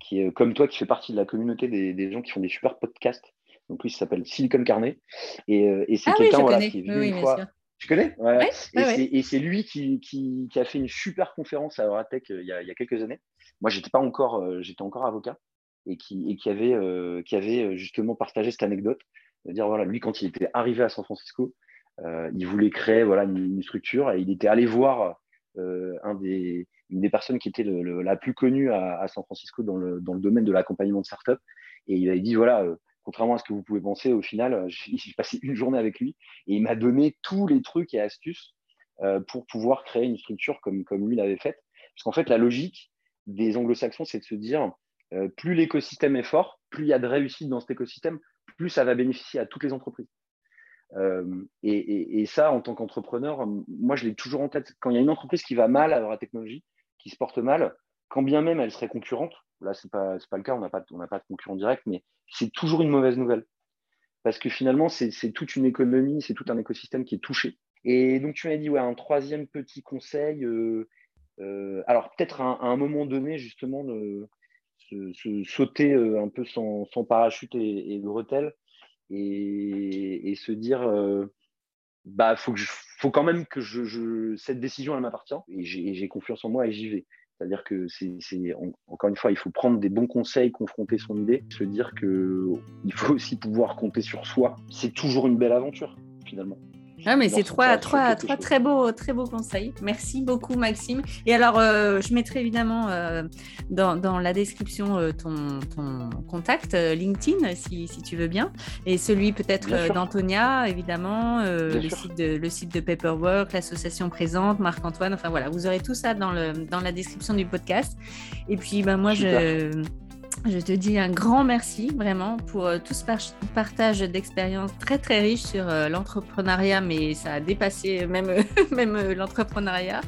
qui est comme toi, qui fait partie de la communauté des, gens qui font des super podcasts. Donc lui, il s'appelle Silicon Carnet. Et, euh, c'est ah quelqu'un voilà, qui est venu une fois. Tu connais? Ouais. Et c'est lui qui, qui, qui, a fait une super conférence à Euratech euh, il, y a, il y a quelques années. Moi, j'étais pas encore, euh, j'étais encore avocat et qui, et qui avait, qui avait justement partagé cette anecdote. De dire voilà, lui, quand il était arrivé à San Francisco, il voulait créer voilà une, une, structure et il était allé voir euh, un des, une des personnes qui était la plus connue à, San Francisco dans le, dans le domaine de l'accompagnement de start-up. Et il avait dit voilà, euh, contrairement à ce que vous pouvez penser, au final, euh, j'ai passé une journée avec lui et il m'a donné tous les trucs et astuces pour pouvoir créer une structure comme, comme lui l'avait faite. Parce qu'en fait, la logique des anglo-saxons, c'est de se dire plus l'écosystème est fort, plus il y a de réussite dans cet écosystème, plus ça va bénéficier à toutes les entreprises. Euh, et, ça, en tant qu'entrepreneur, moi, je l'ai toujours en tête. Quand il y a une entreprise qui va mal à la technologie, qui se porte mal, quand bien même elle serait concurrente, là, ce n'est pas, pas le cas, on n'a pas, pas de concurrent direct, mais c'est toujours une mauvaise nouvelle. Parce que finalement, c'est toute une économie, c'est tout un écosystème qui est touché. Et donc, tu m'as dit, ouais, un troisième petit conseil. Euh, euh, alors, peut-être à, un moment donné, justement, de, se, sauter un peu sans, parachute et, et bretelles et, se dire euh, bah faut que faut quand même que je, cette décision elle m'appartient et j'ai confiance en moi et j'y vais. C'est-à-dire que c'est encore une fois, il faut prendre des bons conseils, confronter son idée, se dire que il faut aussi pouvoir compter sur soi. C'est toujours une belle aventure finalement. Ah, mais c'est trois, trois, trois très beaux, très beaux conseils. Merci beaucoup, Maxime. Et alors, euh, je mettrai évidemment euh, dans, dans, la description euh, ton, ton, contact LinkedIn, si, si, tu veux bien, et celui peut-être d'Antonia, évidemment, le, site de, le site de Paperwork, l'association présente, Marc-Antoine. Enfin voilà, vous aurez tout ça dans, le, dans la description du podcast. Et puis, ben, moi, je je te dis un grand merci vraiment pour euh, tout ce partage d'expériences très très riche sur euh, l'entrepreneuriat, mais ça a dépassé même, même euh, l'entrepreneuriat.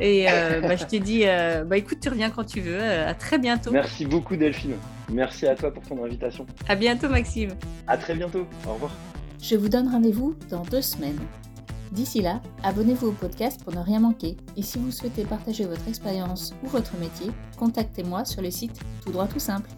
Et bah, je te dis, bah, écoute, tu reviens quand tu veux. à très bientôt. Merci beaucoup Delphine. Merci à toi pour ton invitation. À bientôt Maxime. À très bientôt. Au revoir. Je vous donne rendez-vous dans deux semaines. D'ici là, abonnez-vous au podcast pour ne rien manquer. Et si vous souhaitez partager votre expérience ou votre métier, contactez-moi sur le site Tout droit tout simple.